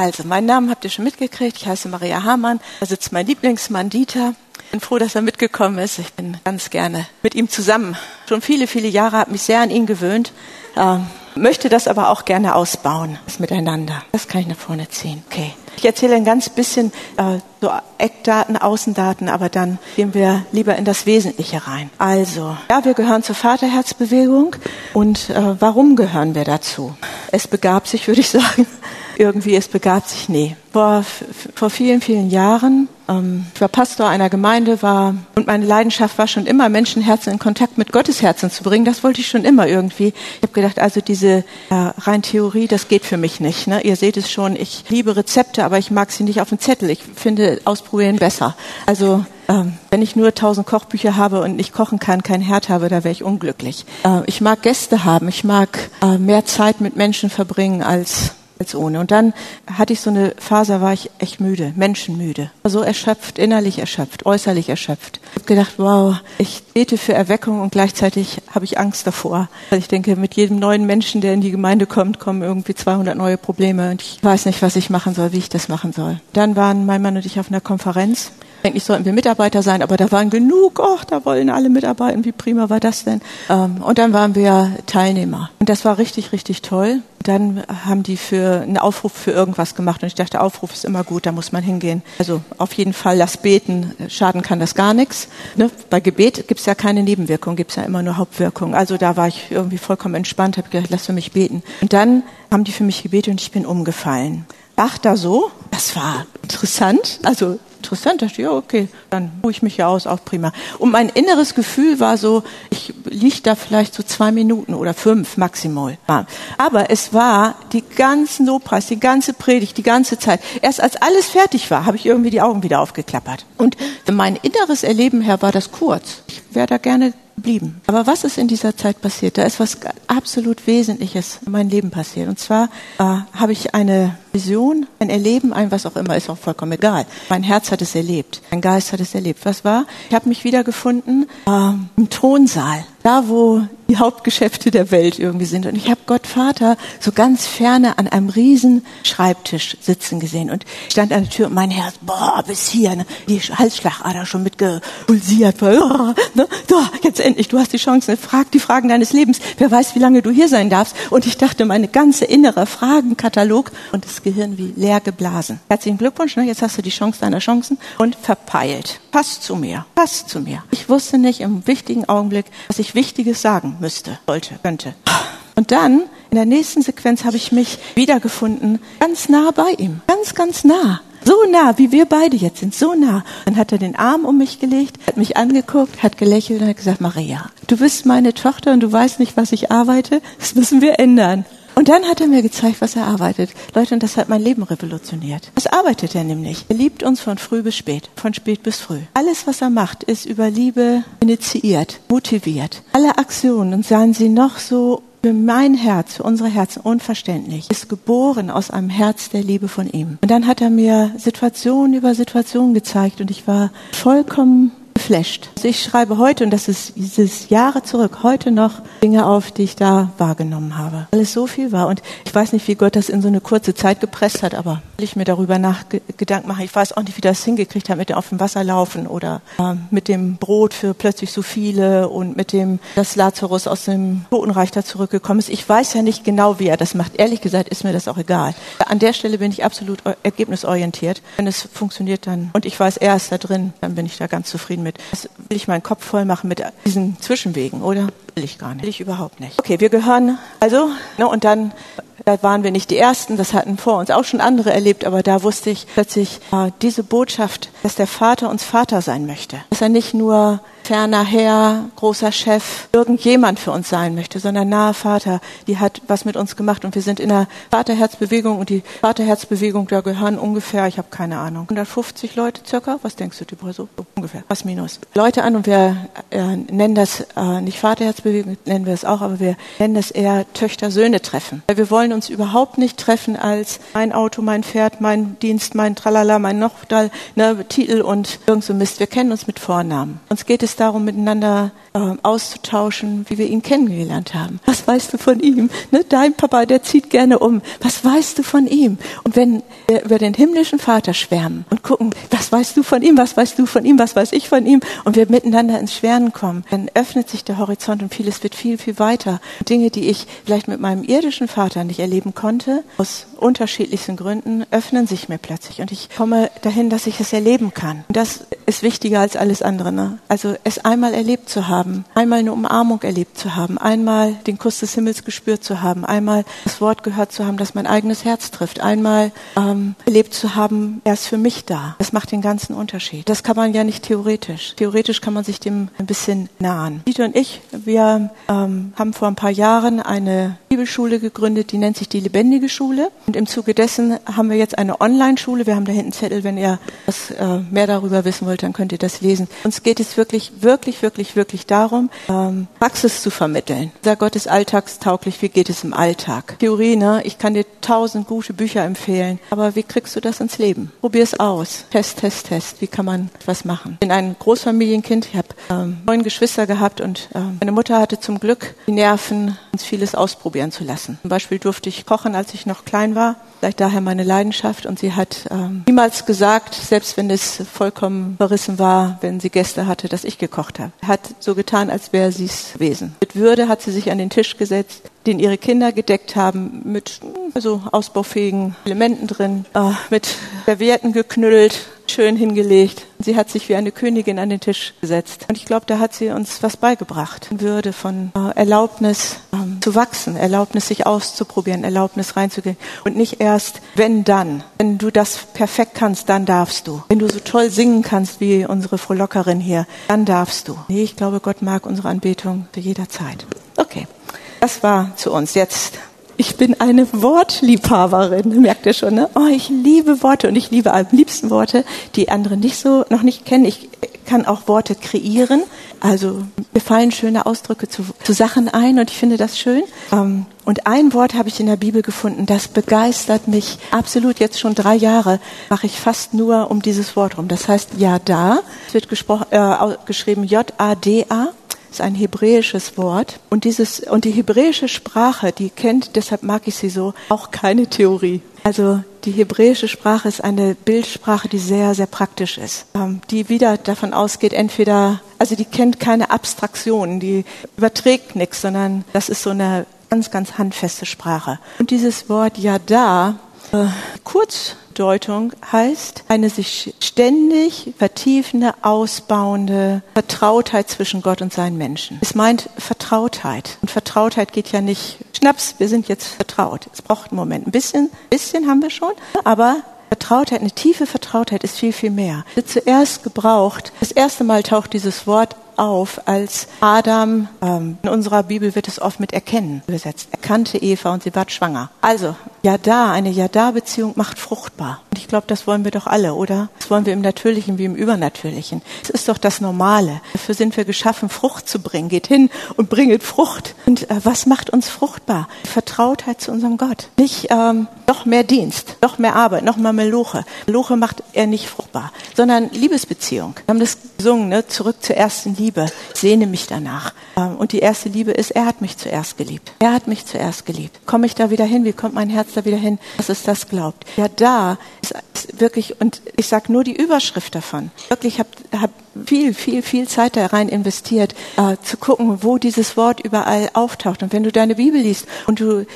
Also, meinen Namen habt ihr schon mitgekriegt. Ich heiße Maria Hamann. Da sitzt mein Lieblingsmann Dieter. Ich bin froh, dass er mitgekommen ist. Ich bin ganz gerne mit ihm zusammen. Schon viele, viele Jahre habe mich sehr an ihn gewöhnt. Ähm, möchte das aber auch gerne ausbauen, das Miteinander. Das kann ich nach vorne ziehen. Okay. Ich erzähle ein ganz bisschen äh, so Eckdaten, Außendaten, aber dann gehen wir lieber in das Wesentliche rein. Also, ja, wir gehören zur Vaterherzbewegung und äh, warum gehören wir dazu? Es begab sich, würde ich sagen, irgendwie, es begab sich, nee. Vor, vor vielen, vielen Jahren, ähm, ich war Pastor einer Gemeinde, war, und meine Leidenschaft war schon immer, Menschenherzen in Kontakt mit Gottes Herzen zu bringen. Das wollte ich schon immer irgendwie. Ich habe gedacht, also diese äh, rein Theorie, das geht für mich nicht. Ne? Ihr seht es schon, ich liebe Rezepte, aber ich mag sie nicht auf dem Zettel. Ich finde Ausprobieren besser. Also ähm, wenn ich nur tausend Kochbücher habe und nicht kochen kann, kein Herd habe, da wäre ich unglücklich. Äh, ich mag Gäste haben, ich mag äh, mehr Zeit mit Menschen verbringen als als ohne. Und dann hatte ich so eine Phase, war ich echt müde, menschenmüde. So erschöpft, innerlich erschöpft, äußerlich erschöpft. Ich habe gedacht, wow, ich bete für Erweckung und gleichzeitig habe ich Angst davor. Ich denke, mit jedem neuen Menschen, der in die Gemeinde kommt, kommen irgendwie 200 neue Probleme und ich weiß nicht, was ich machen soll, wie ich das machen soll. Dann waren mein Mann und ich auf einer Konferenz eigentlich sollten wir Mitarbeiter sein, aber da waren genug, oh, da wollen alle mitarbeiten, wie prima war das denn? Ähm, und dann waren wir Teilnehmer. Und das war richtig, richtig toll. Dann haben die für einen Aufruf für irgendwas gemacht und ich dachte, Aufruf ist immer gut, da muss man hingehen. Also auf jeden Fall lass beten, schaden kann das gar nichts. Ne? Bei Gebet gibt's ja keine Nebenwirkung, gibt's ja immer nur Hauptwirkung. Also da war ich irgendwie vollkommen entspannt, habe gedacht, lass für mich beten. Und dann haben die für mich gebetet und ich bin umgefallen. Ach, da so, das war interessant. Also interessant, dachte ich, ja, okay, dann ruhe ich mich ja aus, auch prima. Und mein inneres Gefühl war so, ich liege da vielleicht so zwei Minuten oder fünf maximal. Aber es war die ganzen Lobpreis, die ganze Predigt, die ganze Zeit. Erst als alles fertig war, habe ich irgendwie die Augen wieder aufgeklappert. Und mein inneres Erleben her war das kurz. Ich wäre da gerne geblieben. Aber was ist in dieser Zeit passiert? Da ist was absolut Wesentliches in meinem Leben passiert. Und zwar äh, habe ich eine Vision, ein Erleben, ein was auch immer, ist auch vollkommen egal. Mein Herz hat es erlebt, mein Geist hat es erlebt. Was war? Ich habe mich wiedergefunden äh, im Thronsaal, da wo die Hauptgeschäfte der Welt irgendwie sind. Und ich habe Gott Vater so ganz ferne an einem riesen Schreibtisch sitzen gesehen. Und stand an der Tür und mein Herz, boah, bis hier, ne, die Halsschlagader schon mitgepulsiert. Ne, so, jetzt endlich, du hast die Chance, ne, frag die Fragen deines Lebens. Wer weiß, wie lange du hier sein darfst. Und ich dachte, meine ganze innere Fragenkatalog und das Gehirn wie leer geblasen. Herzlichen Glückwunsch, ne, jetzt hast du die Chance deiner Chancen und verpeilt. Passt zu mir, passt zu mir. Ich wusste nicht im wichtigen Augenblick, was ich Wichtiges sagen müsste, sollte, könnte. Und dann, in der nächsten Sequenz, habe ich mich wiedergefunden, ganz nah bei ihm. Ganz, ganz nah. So nah, wie wir beide jetzt sind, so nah. Dann hat er den Arm um mich gelegt, hat mich angeguckt, hat gelächelt und hat gesagt, Maria, du bist meine Tochter und du weißt nicht, was ich arbeite. Das müssen wir ändern. Und dann hat er mir gezeigt, was er arbeitet. Leute, und das hat mein Leben revolutioniert. Was arbeitet er nämlich? Er liebt uns von früh bis spät, von spät bis früh. Alles, was er macht, ist über Liebe initiiert, motiviert. Alle Aktionen, und seien sie noch so für mein Herz, für unsere Herzen unverständlich, ist geboren aus einem Herz der Liebe von ihm. Und dann hat er mir Situation über Situation gezeigt und ich war vollkommen geflasht. Also ich schreibe heute, und das ist dieses Jahre zurück, heute noch Dinge auf, die ich da wahrgenommen habe. Alles so viel war. Und ich weiß nicht, wie Gott das in so eine kurze Zeit gepresst hat, aber ich mir darüber nach Gedanken machen. Ich weiß auch nicht, wie das hingekriegt hat mit dem auf dem Wasser laufen oder äh, mit dem Brot für plötzlich so viele und mit dem, dass Lazarus aus dem Totenreich da zurückgekommen ist. Ich weiß ja nicht genau, wie er das macht. Ehrlich gesagt ist mir das auch egal. An der Stelle bin ich absolut ergebnisorientiert. Wenn es funktioniert, dann, und ich weiß, er ist da drin, dann bin ich da ganz zufrieden mit mit. Das will ich meinen Kopf voll machen mit diesen Zwischenwegen, oder? Will ich gar nicht. Will ich überhaupt nicht. Okay, wir gehören, also, ne, und dann da waren wir nicht die Ersten, das hatten vor uns auch schon andere erlebt, aber da wusste ich plötzlich äh, diese Botschaft, dass der Vater uns Vater sein möchte. Dass er nicht nur ferner Herr, großer Chef, irgendjemand für uns sein möchte, sondern nahe Vater, die hat was mit uns gemacht und wir sind in der Vaterherzbewegung und die Vaterherzbewegung, da gehören ungefähr, ich habe keine Ahnung, 150 Leute circa, was denkst du, Deborah, so ungefähr, was minus, Leute an und wir äh, nennen das äh, nicht Vaterherzbewegung, nennen wir es auch, aber wir nennen es eher Töchter-Söhne-Treffen. Wir wollen uns überhaupt nicht treffen als mein Auto, mein Pferd, mein Dienst, mein Tralala, mein Nochdal, ne, Titel und irgend so Mist. Wir kennen uns mit Vornamen. Uns geht es darum, miteinander äh, auszutauschen, wie wir ihn kennengelernt haben. Was weißt du von ihm? Ne? Dein Papa, der zieht gerne um. Was weißt du von ihm? Und wenn wir über den himmlischen Vater schwärmen und gucken, was weißt du von ihm, was weißt du von ihm, was weiß ich von ihm, und wir miteinander ins Schweren kommen, dann öffnet sich der Horizont und vieles wird viel, viel weiter. Dinge, die ich vielleicht mit meinem irdischen Vater nicht erleben konnte, aus unterschiedlichsten Gründen, öffnen sich mir plötzlich. Und ich komme dahin, dass ich es erleben kann. Und das ist wichtiger als alles andere. Ne? Also es einmal erlebt zu haben, einmal eine Umarmung erlebt zu haben, einmal den Kuss des Himmels gespürt zu haben, einmal das Wort gehört zu haben, das mein eigenes Herz trifft, einmal ähm, erlebt zu haben, er ist für mich da. Das macht den ganzen Unterschied. Das kann man ja nicht theoretisch. Theoretisch kann man sich dem ein bisschen nahen. Dieter und ich, wir ähm, haben vor ein paar Jahren eine Bibelschule gegründet, die nennt sich die Lebendige Schule. Und im Zuge dessen haben wir jetzt eine Online-Schule. Wir haben da hinten Zettel, wenn ihr was äh, mehr darüber wissen wollt, dann könnt ihr das lesen. Uns geht es wirklich, wirklich, wirklich, wirklich darum, ähm, Praxis zu vermitteln. Unser Gott ist alltagstauglich. Wie geht es im Alltag? Theorie, ne? Ich kann dir tausend gute Bücher empfehlen. Aber wie kriegst du das ins Leben? Probier es aus. Test, Test, Test. Wie kann man was machen? Ich bin ein Großfamilienkind. Ich habe ähm, neun Geschwister gehabt und ähm, meine Mutter hatte zum Glück die Nerven, uns vieles ausprobieren zu lassen. Zum Beispiel durfte ich kochen, als ich noch klein war. Vielleicht daher meine Leidenschaft. Und sie hat ähm, niemals gesagt, selbst wenn es vollkommen verrissen war, wenn sie Gäste hatte, dass ich gekocht habe. Hat so getan, als wäre sie es gewesen. Mit Würde hat sie sich an den Tisch gesetzt, den ihre Kinder gedeckt haben, mit also ausbaufähigen Elementen drin, äh, mit Servietten geknüllt, schön hingelegt. Sie hat sich wie eine Königin an den Tisch gesetzt. Und ich glaube, da hat sie uns was beigebracht. Würde von äh, Erlaubnis ähm, zu wachsen, Erlaubnis sich auszuprobieren, Erlaubnis reinzugehen. Und nicht erst, wenn dann. Wenn du das perfekt kannst, dann darfst du. Wenn du so toll singen kannst wie unsere Frohlockerin hier, dann darfst du. Nee, ich glaube, Gott mag unsere Anbetung zu jeder Zeit. Okay. Das war zu uns. Jetzt ich bin eine Wortliebhaberin, merkt ihr schon, ne? Oh, ich liebe Worte und ich liebe am liebsten Worte, die andere nicht so noch nicht kennen. Ich kann auch Worte kreieren. Also mir fallen schöne Ausdrücke zu, zu Sachen ein und ich finde das schön. Ähm, und ein Wort habe ich in der Bibel gefunden, das begeistert mich absolut. Jetzt schon drei Jahre mache ich fast nur um dieses Wort rum. Das heißt Yada. Es wird äh, geschrieben J-A-D-A ist ein hebräisches Wort. Und dieses, und die hebräische Sprache, die kennt, deshalb mag ich sie so, auch keine Theorie. Also die hebräische Sprache ist eine Bildsprache, die sehr, sehr praktisch ist, ähm, die wieder davon ausgeht, entweder, also die kennt keine Abstraktionen, die überträgt nichts, sondern das ist so eine ganz, ganz handfeste Sprache. Und dieses Wort Yada, äh, kurz Deutung heißt eine sich ständig vertiefende, ausbauende Vertrautheit zwischen Gott und seinen Menschen. Es meint Vertrautheit. Und Vertrautheit geht ja nicht, Schnaps, wir sind jetzt vertraut. Es braucht einen Moment. Ein bisschen, bisschen haben wir schon, aber Vertrautheit, eine tiefe Vertrautheit ist viel, viel mehr. Wird zuerst gebraucht. Das erste Mal taucht dieses Wort auf, als Adam, ähm, in unserer Bibel wird es oft mit Erkennen übersetzt, erkannte Eva und sie war schwanger. Also, ja da, eine Ja da Beziehung macht fruchtbar. Und ich glaube, das wollen wir doch alle, oder? Das wollen wir im Natürlichen wie im Übernatürlichen. Es ist doch das Normale. Dafür sind wir geschaffen, Frucht zu bringen. Geht hin und bringet Frucht. Und äh, was macht uns fruchtbar? Vertrautheit zu unserem Gott. Nicht ähm, noch mehr Dienst, noch mehr Arbeit, noch mehr Meloche. Meloche macht er nicht fruchtbar, sondern Liebesbeziehung. Wir haben das gesungen, ne? zurück zur ersten Liebe. Liebe, sehne mich danach. Ähm, und die erste Liebe ist, er hat mich zuerst geliebt. Er hat mich zuerst geliebt. Komme ich da wieder hin? Wie kommt mein Herz da wieder hin, dass es das glaubt? Ja, da ist wirklich, und ich sage nur die Überschrift davon. Wirklich, ich habe hab viel, viel, viel Zeit da rein investiert, äh, zu gucken, wo dieses Wort überall auftaucht. Und wenn du deine Bibel liest und du äh,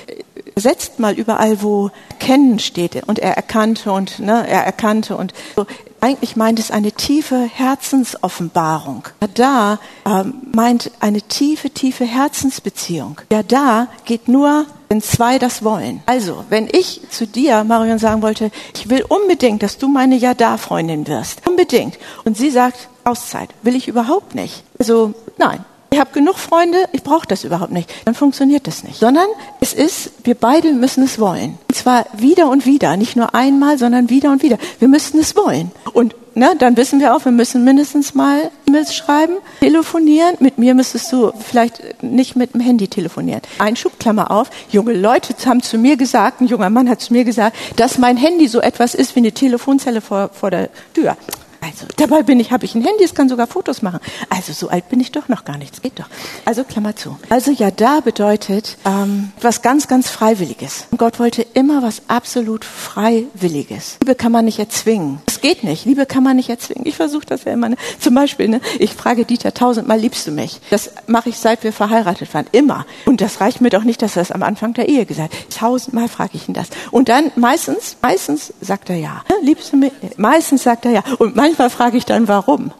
setzt mal überall, wo kennen steht und er erkannte und ne, er erkannte und so, eigentlich meint es eine tiefe Herzensoffenbarung. Ja, da ähm, meint eine tiefe, tiefe Herzensbeziehung. Ja, da geht nur, wenn zwei das wollen. Also, wenn ich zu dir, Marion, sagen wollte, ich will unbedingt, dass du meine Ja-Da-Freundin wirst. Unbedingt. Und sie sagt, Auszeit. Will ich überhaupt nicht. Also, nein ich habe genug Freunde, ich brauche das überhaupt nicht. Dann funktioniert das nicht. Sondern es ist, wir beide müssen es wollen. Und zwar wieder und wieder, nicht nur einmal, sondern wieder und wieder. Wir müssen es wollen. Und ne, dann wissen wir auch, wir müssen mindestens mal E-Mails schreiben, telefonieren. Mit mir müsstest du vielleicht nicht mit dem Handy telefonieren. Einschub, Klammer auf. Junge Leute haben zu mir gesagt, ein junger Mann hat zu mir gesagt, dass mein Handy so etwas ist wie eine Telefonzelle vor, vor der Tür. Also, dabei bin ich, habe ich ein Handy, es kann sogar Fotos machen. Also, so alt bin ich doch noch gar nicht. Es geht doch. Also, Klammer zu. Also, ja, da bedeutet ähm, was ganz, ganz Freiwilliges. Und Gott wollte immer was absolut Freiwilliges. Liebe kann man nicht erzwingen. Geht nicht. Liebe kann man nicht erzwingen. Ich versuche das ja immer. Ne? Zum Beispiel, ne? ich frage Dieter tausendmal, liebst du mich? Das mache ich, seit wir verheiratet waren. Immer. Und das reicht mir doch nicht, dass er das am Anfang der Ehe gesagt hat. Tausendmal frage ich ihn das. Und dann meistens, meistens sagt er ja. Ne? Liebst du mich? Meistens sagt er ja. Und manchmal frage ich dann, warum.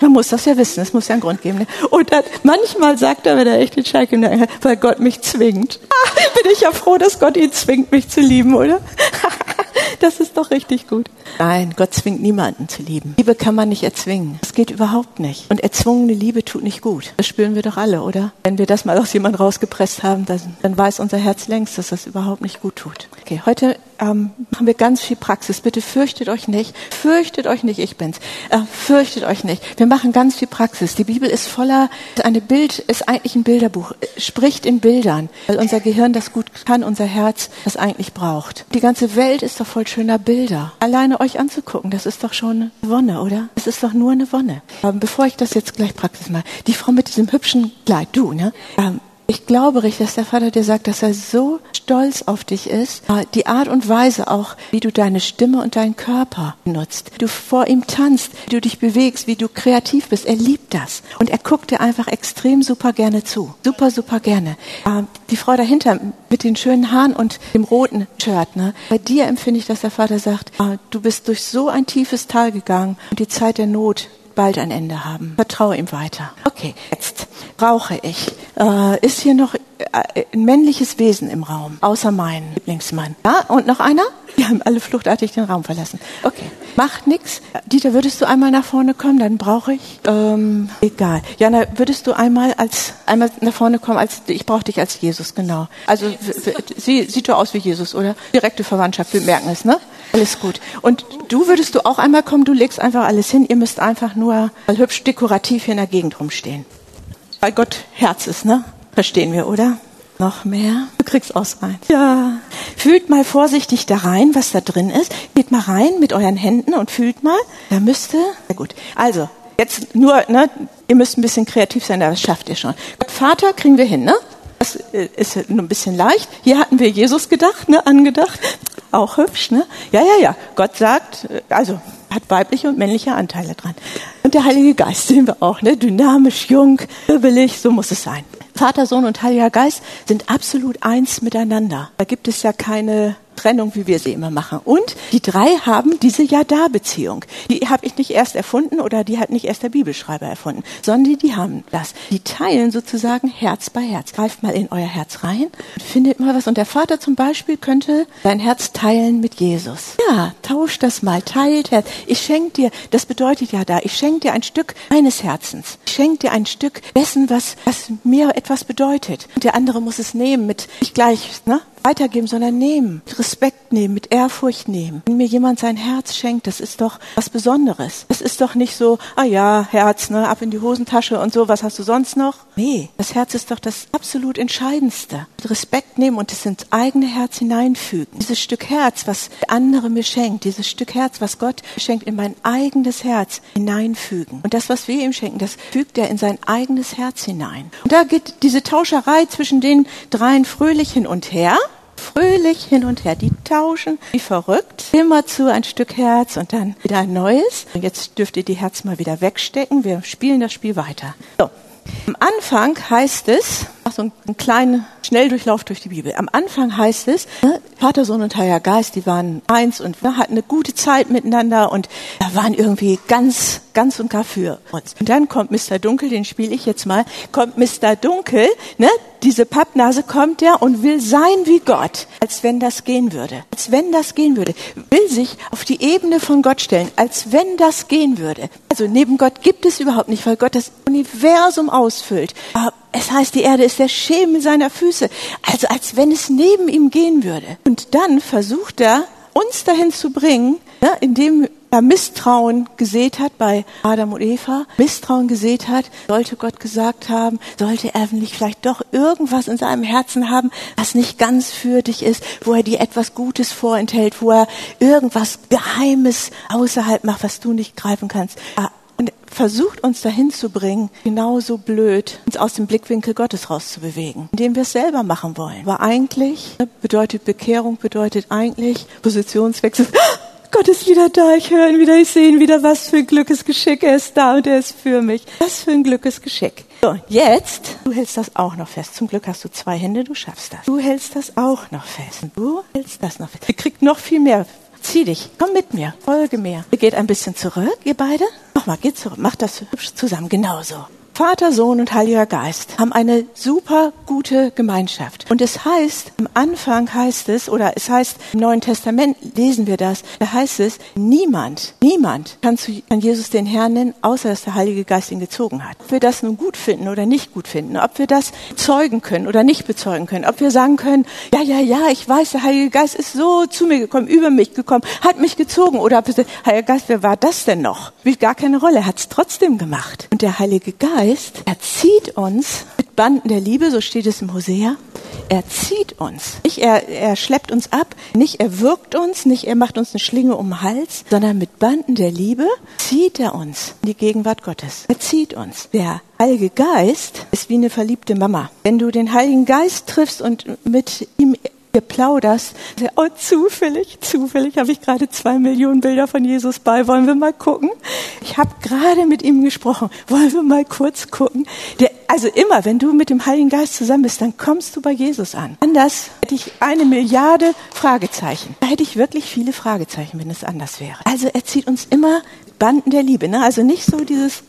Man muss das ja wissen, es muss ja einen Grund geben. Ne? Und dann, manchmal sagt er, wenn er echt den Schalk der weil Gott mich zwingt. Ah, bin ich ja froh, dass Gott ihn zwingt, mich zu lieben, oder? Das ist doch richtig gut. Nein, Gott zwingt niemanden zu lieben. Liebe kann man nicht erzwingen. Das geht überhaupt nicht. Und erzwungene Liebe tut nicht gut. Das spüren wir doch alle, oder? Wenn wir das mal aus jemandem rausgepresst haben, dann, dann weiß unser Herz längst, dass das überhaupt nicht gut tut. Okay, heute ähm, machen wir ganz viel Praxis. Bitte fürchtet euch nicht. Fürchtet euch nicht, ich bin's. Äh, fürchtet euch nicht. Wir machen ganz viel Praxis. Die Bibel ist voller, eine Bild ist eigentlich ein Bilderbuch. Spricht in Bildern, weil unser Gehirn das gut kann, unser Herz das eigentlich braucht. Die ganze Welt ist doch voll schöner Bilder. Alleine euch anzugucken, das ist doch schon eine Wonne, oder? Es ist doch nur eine Wonne. Ähm, bevor ich das jetzt gleich Praxis mache, die Frau mit diesem hübschen Kleid, du, ne? Ähm, ich glaube richtig, dass der Vater dir sagt, dass er so stolz auf dich ist. Die Art und Weise auch, wie du deine Stimme und deinen Körper nutzt. Du vor ihm tanzt, wie du dich bewegst, wie du kreativ bist. Er liebt das. Und er guckt dir einfach extrem super gerne zu. Super, super gerne. Ähm, die Frau dahinter mit den schönen Haaren und dem roten Shirt, ne? Bei dir empfinde ich, dass der Vater sagt, ah, du bist durch so ein tiefes Tal gegangen und die Zeit der Not bald ein Ende haben. Vertraue ihm weiter. Okay, jetzt brauche ich. Äh, ist hier noch äh, ein männliches Wesen im Raum, außer mein Lieblingsmann? Ja, und noch einer? Die haben alle fluchtartig den Raum verlassen. Okay, macht nichts. Dieter, würdest du einmal nach vorne kommen? Dann brauche ich. Ähm, egal. Jana, würdest du einmal als einmal nach vorne kommen? Als ich brauche dich als Jesus, genau. Also sie sieht doch aus wie Jesus, oder? Direkte Verwandtschaft. Wir merken es, ne? Alles gut. Und du würdest du auch einmal kommen? Du legst einfach alles hin. Ihr müsst einfach nur hübsch dekorativ hier in der Gegend rumstehen. Weil Gott Herz ist, ne? Verstehen wir, oder? Noch mehr? Du kriegst aus rein. Ja. Fühlt mal vorsichtig da rein, was da drin ist. Geht mal rein mit euren Händen und fühlt mal. Da müsste. Sehr gut. Also, jetzt nur, ne? Ihr müsst ein bisschen kreativ sein, das schafft ihr schon. Gott Vater kriegen wir hin, ne? Das äh, ist nur ein bisschen leicht. Hier hatten wir Jesus gedacht, ne? Angedacht. Auch hübsch, ne? Ja, ja, ja. Gott sagt, äh, also hat weibliche und männliche Anteile dran. Und der Heilige Geist sehen wir auch, ne? Dynamisch, jung, wirbelig, so muss es sein. Vater, Sohn und Heiliger Geist sind absolut eins miteinander. Da gibt es ja keine Trennung, wie wir sie immer machen. Und die drei haben diese Ja-Da-Beziehung. Die habe ich nicht erst erfunden oder die hat nicht erst der Bibelschreiber erfunden, sondern die, die haben das. Die teilen sozusagen Herz bei Herz. Greift mal in euer Herz rein und findet mal was. Und der Vater zum Beispiel könnte sein Herz teilen mit Jesus. Ja, tauscht das mal, teilt Herz. Ich schenke dir, das bedeutet ja da, ich schenke dir ein Stück meines Herzens. Ich schenke dir ein Stück dessen, was, was mir etwas bedeutet. Und der andere muss es nehmen mit, nicht gleich, ne? Weitergeben, sondern nehmen, mit Respekt nehmen, mit Ehrfurcht nehmen. Wenn mir jemand sein Herz schenkt, das ist doch was Besonderes. Es ist doch nicht so, ah ja, Herz, ne, ab in die Hosentasche und so, was hast du sonst noch? Nee, das Herz ist doch das absolut Entscheidendste. Mit Respekt nehmen und es ins eigene Herz hineinfügen. Dieses Stück Herz, was der andere mir schenkt, dieses Stück Herz, was Gott schenkt, in mein eigenes Herz hineinfügen. Und das, was wir ihm schenken, das fügt er in sein eigenes Herz hinein. Und da geht diese Tauscherei zwischen den dreien fröhlich hin und her fröhlich hin und her. Die tauschen wie verrückt. Immer zu ein Stück Herz und dann wieder ein neues. Und jetzt dürft ihr die Herz mal wieder wegstecken. Wir spielen das Spiel weiter. So. Am Anfang heißt es, so einen kleinen Schnelldurchlauf durch die Bibel. Am Anfang heißt es, ne, Vater, Sohn und Heiliger Geist, die waren eins und wir hatten eine gute Zeit miteinander und waren irgendwie ganz, ganz und gar für uns. Und dann kommt Mr. Dunkel, den spiele ich jetzt mal, kommt Mr. Dunkel, ne, diese Pappnase kommt der und will sein wie Gott, als wenn das gehen würde. Als wenn das gehen würde. Will sich auf die Ebene von Gott stellen, als wenn das gehen würde. Also neben Gott gibt es überhaupt nicht, weil Gott das Universum ausfüllt. Aber es heißt, die Erde ist der Schemel seiner Füße. Also als wenn es neben ihm gehen würde. Und dann versucht er, uns dahin zu bringen, ne, indem er Misstrauen gesät hat bei Adam und Eva, Misstrauen gesät hat, sollte Gott gesagt haben, sollte er nicht vielleicht doch irgendwas in seinem Herzen haben, was nicht ganz für dich ist, wo er dir etwas Gutes vorenthält, wo er irgendwas Geheimes außerhalb macht, was du nicht greifen kannst. Und versucht uns dahin zu bringen, genauso blöd, uns aus dem Blickwinkel Gottes rauszubewegen, indem wir es selber machen wollen. Aber eigentlich bedeutet Bekehrung, bedeutet eigentlich Positionswechsel. Gott ist wieder da, ich höre ihn wieder, ich sehe ihn wieder, was für ein Glückesgeschick, er ist da und er ist für mich. Was für ein Glückesgeschick. So, jetzt, du hältst das auch noch fest. Zum Glück hast du zwei Hände, du schaffst das. Du hältst das auch noch fest. Du hältst das noch fest. Ihr kriegt noch viel mehr. Zieh dich, komm mit mir, folge mir. Ihr geht ein bisschen zurück, ihr beide. Nochmal, geht zurück, macht das hübsch zusammen, genauso. Vater, Sohn und Heiliger Geist haben eine super gute Gemeinschaft. Und es heißt, am Anfang heißt es, oder es heißt, im Neuen Testament lesen wir das, da heißt es, niemand, niemand kann, zu, kann Jesus den Herrn nennen, außer dass der Heilige Geist ihn gezogen hat. Ob wir das nun gut finden oder nicht gut finden, ob wir das zeugen können oder nicht bezeugen können, ob wir sagen können, ja, ja, ja, ich weiß, der Heilige Geist ist so zu mir gekommen, über mich gekommen, hat mich gezogen, oder ob sagen, Heiliger Geist, wer war das denn noch? Spielt gar keine Rolle, hat es trotzdem gemacht. Und der Heilige Geist Geist, er zieht uns mit Banden der Liebe, so steht es im Hosea. Er zieht uns. Nicht er, er schleppt uns ab, nicht er wirkt uns, nicht er macht uns eine Schlinge um den Hals, sondern mit Banden der Liebe zieht er uns in die Gegenwart Gottes. Er zieht uns. Der Heilige Geist ist wie eine verliebte Mama. Wenn du den Heiligen Geist triffst und mit ihm geplauderst. Oh, zufällig, zufällig habe ich gerade zwei Millionen Bilder von Jesus bei. Wollen wir mal gucken? Ich habe gerade mit ihm gesprochen. Wollen wir mal kurz gucken? Der, also immer, wenn du mit dem Heiligen Geist zusammen bist, dann kommst du bei Jesus an. Anders hätte ich eine Milliarde Fragezeichen. Da hätte ich wirklich viele Fragezeichen, wenn es anders wäre. Also er zieht uns immer Banden der Liebe. Ne? Also nicht so dieses,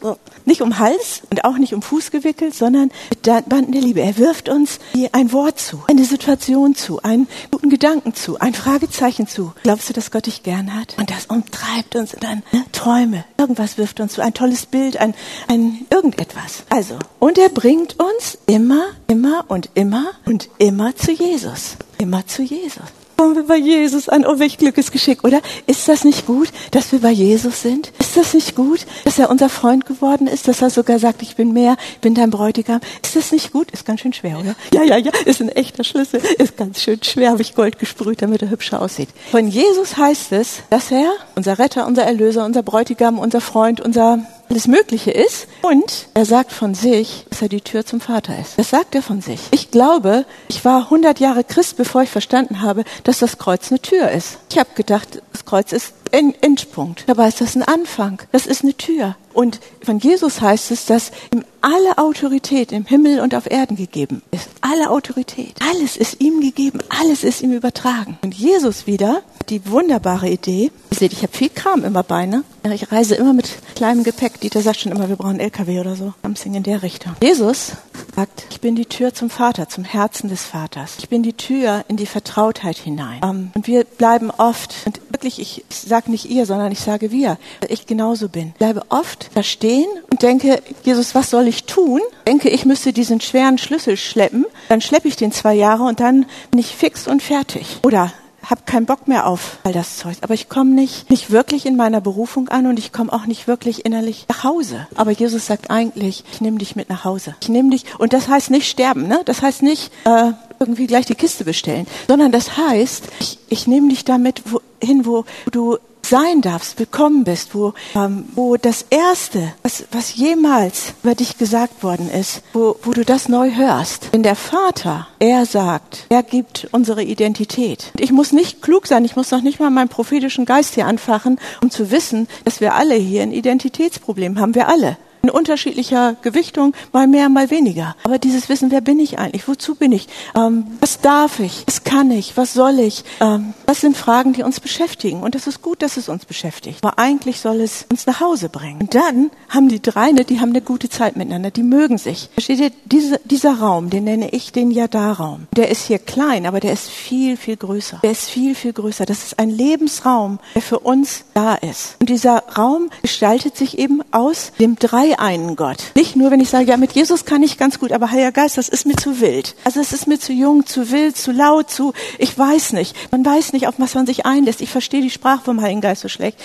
nicht um Hals und auch nicht um Fuß gewickelt, sondern mit Banden der Liebe. Er wirft uns ein Wort zu, eine Situation zu, einen guten Gedanken zu, ein Fragezeichen zu. Glaubst du, dass Gott dich gern hat? Und das umtreibt uns dann ne? Träume. Irgendwas wirft uns zu, ein tolles Bild, ein, ein irgendetwas. Also, und er bringt uns immer, immer und immer und immer zu Jesus. Immer zu Jesus kommen wir bei Jesus an. Oh, welch Glückesgeschick, oder? Ist das nicht gut, dass wir bei Jesus sind? Ist das nicht gut, dass er unser Freund geworden ist, dass er sogar sagt, ich bin mehr, ich bin dein Bräutigam? Ist das nicht gut? Ist ganz schön schwer, oder? Ja, ja, ja, ist ein echter Schlüssel. Ist ganz schön schwer, habe ich Gold gesprüht, damit er hübscher aussieht. Von Jesus heißt es, dass er unser Retter, unser Erlöser, unser Bräutigam, unser Freund, unser alles Mögliche ist. Und er sagt von sich, dass er die Tür zum Vater ist. Das sagt er von sich. Ich glaube, ich war 100 Jahre Christ, bevor ich verstanden habe, dass das Kreuz eine Tür ist. Ich habe gedacht, das Kreuz ist Endpunkt. Dabei ist das ein Anfang. Das ist eine Tür. Und von Jesus heißt es, dass ihm alle Autorität im Himmel und auf Erden gegeben ist. Alle Autorität. Alles ist ihm gegeben. Alles ist ihm übertragen. Und Jesus wieder, die wunderbare Idee. Ihr seht, ich habe viel Kram immer bei, ne? Ich reise immer mit kleinem Gepäck. Dieter sagt schon immer, wir brauchen LKW oder so. Something in der Richtung. Jesus sagt, ich bin die Tür zum Vater, zum Herzen des Vaters. Ich bin die Tür in die Vertrautheit hinein. Um, und wir bleiben oft, und wirklich, ich, ich sage nicht ihr, sondern ich sage wir, weil ich genauso bin. Bleibe oft da stehen und denke, Jesus, was soll ich tun? Denke, ich müsste diesen schweren Schlüssel schleppen. Dann schleppe ich den zwei Jahre und dann bin ich fix und fertig. Oder habe keinen Bock mehr auf all das Zeug. Aber ich komme nicht, nicht wirklich in meiner Berufung an und ich komme auch nicht wirklich innerlich nach Hause. Aber Jesus sagt eigentlich, ich nehme dich mit nach Hause. Ich nehme dich, und das heißt nicht sterben, ne? Das heißt nicht äh, irgendwie gleich die Kiste bestellen, sondern das heißt, ich, ich nehme dich damit hin, wo du sein darfst, willkommen bist, wo, ähm, wo das Erste, was, was jemals über dich gesagt worden ist, wo, wo du das neu hörst. Wenn der Vater, er sagt, er gibt unsere Identität. Ich muss nicht klug sein, ich muss noch nicht mal meinen prophetischen Geist hier anfachen, um zu wissen, dass wir alle hier ein Identitätsproblem haben, wir alle in unterschiedlicher Gewichtung, mal mehr, mal weniger. Aber dieses Wissen, wer bin ich eigentlich? Wozu bin ich? Ähm, was darf ich? Was kann ich? Was soll ich? Ähm, das sind Fragen, die uns beschäftigen. Und das ist gut, dass es uns beschäftigt. Aber eigentlich soll es uns nach Hause bringen. Und dann haben die drei, ne, die haben eine gute Zeit miteinander. Die mögen sich. Versteht ihr? Diese, dieser Raum, den nenne ich den Ja-Da-Raum. Der ist hier klein, aber der ist viel, viel größer. Der ist viel, viel größer. Das ist ein Lebensraum, der für uns da ist. Und dieser Raum gestaltet sich eben aus dem drei dreieinen Gott. Nicht nur, wenn ich sage, ja, mit Jesus kann ich ganz gut, aber Heiliger Geist, das ist mir zu wild. Also es ist mir zu jung, zu wild, zu laut, zu, ich weiß nicht. Man weiß nicht, auf was man sich einlässt. Ich verstehe die Sprache vom Heiligen Geist so schlecht.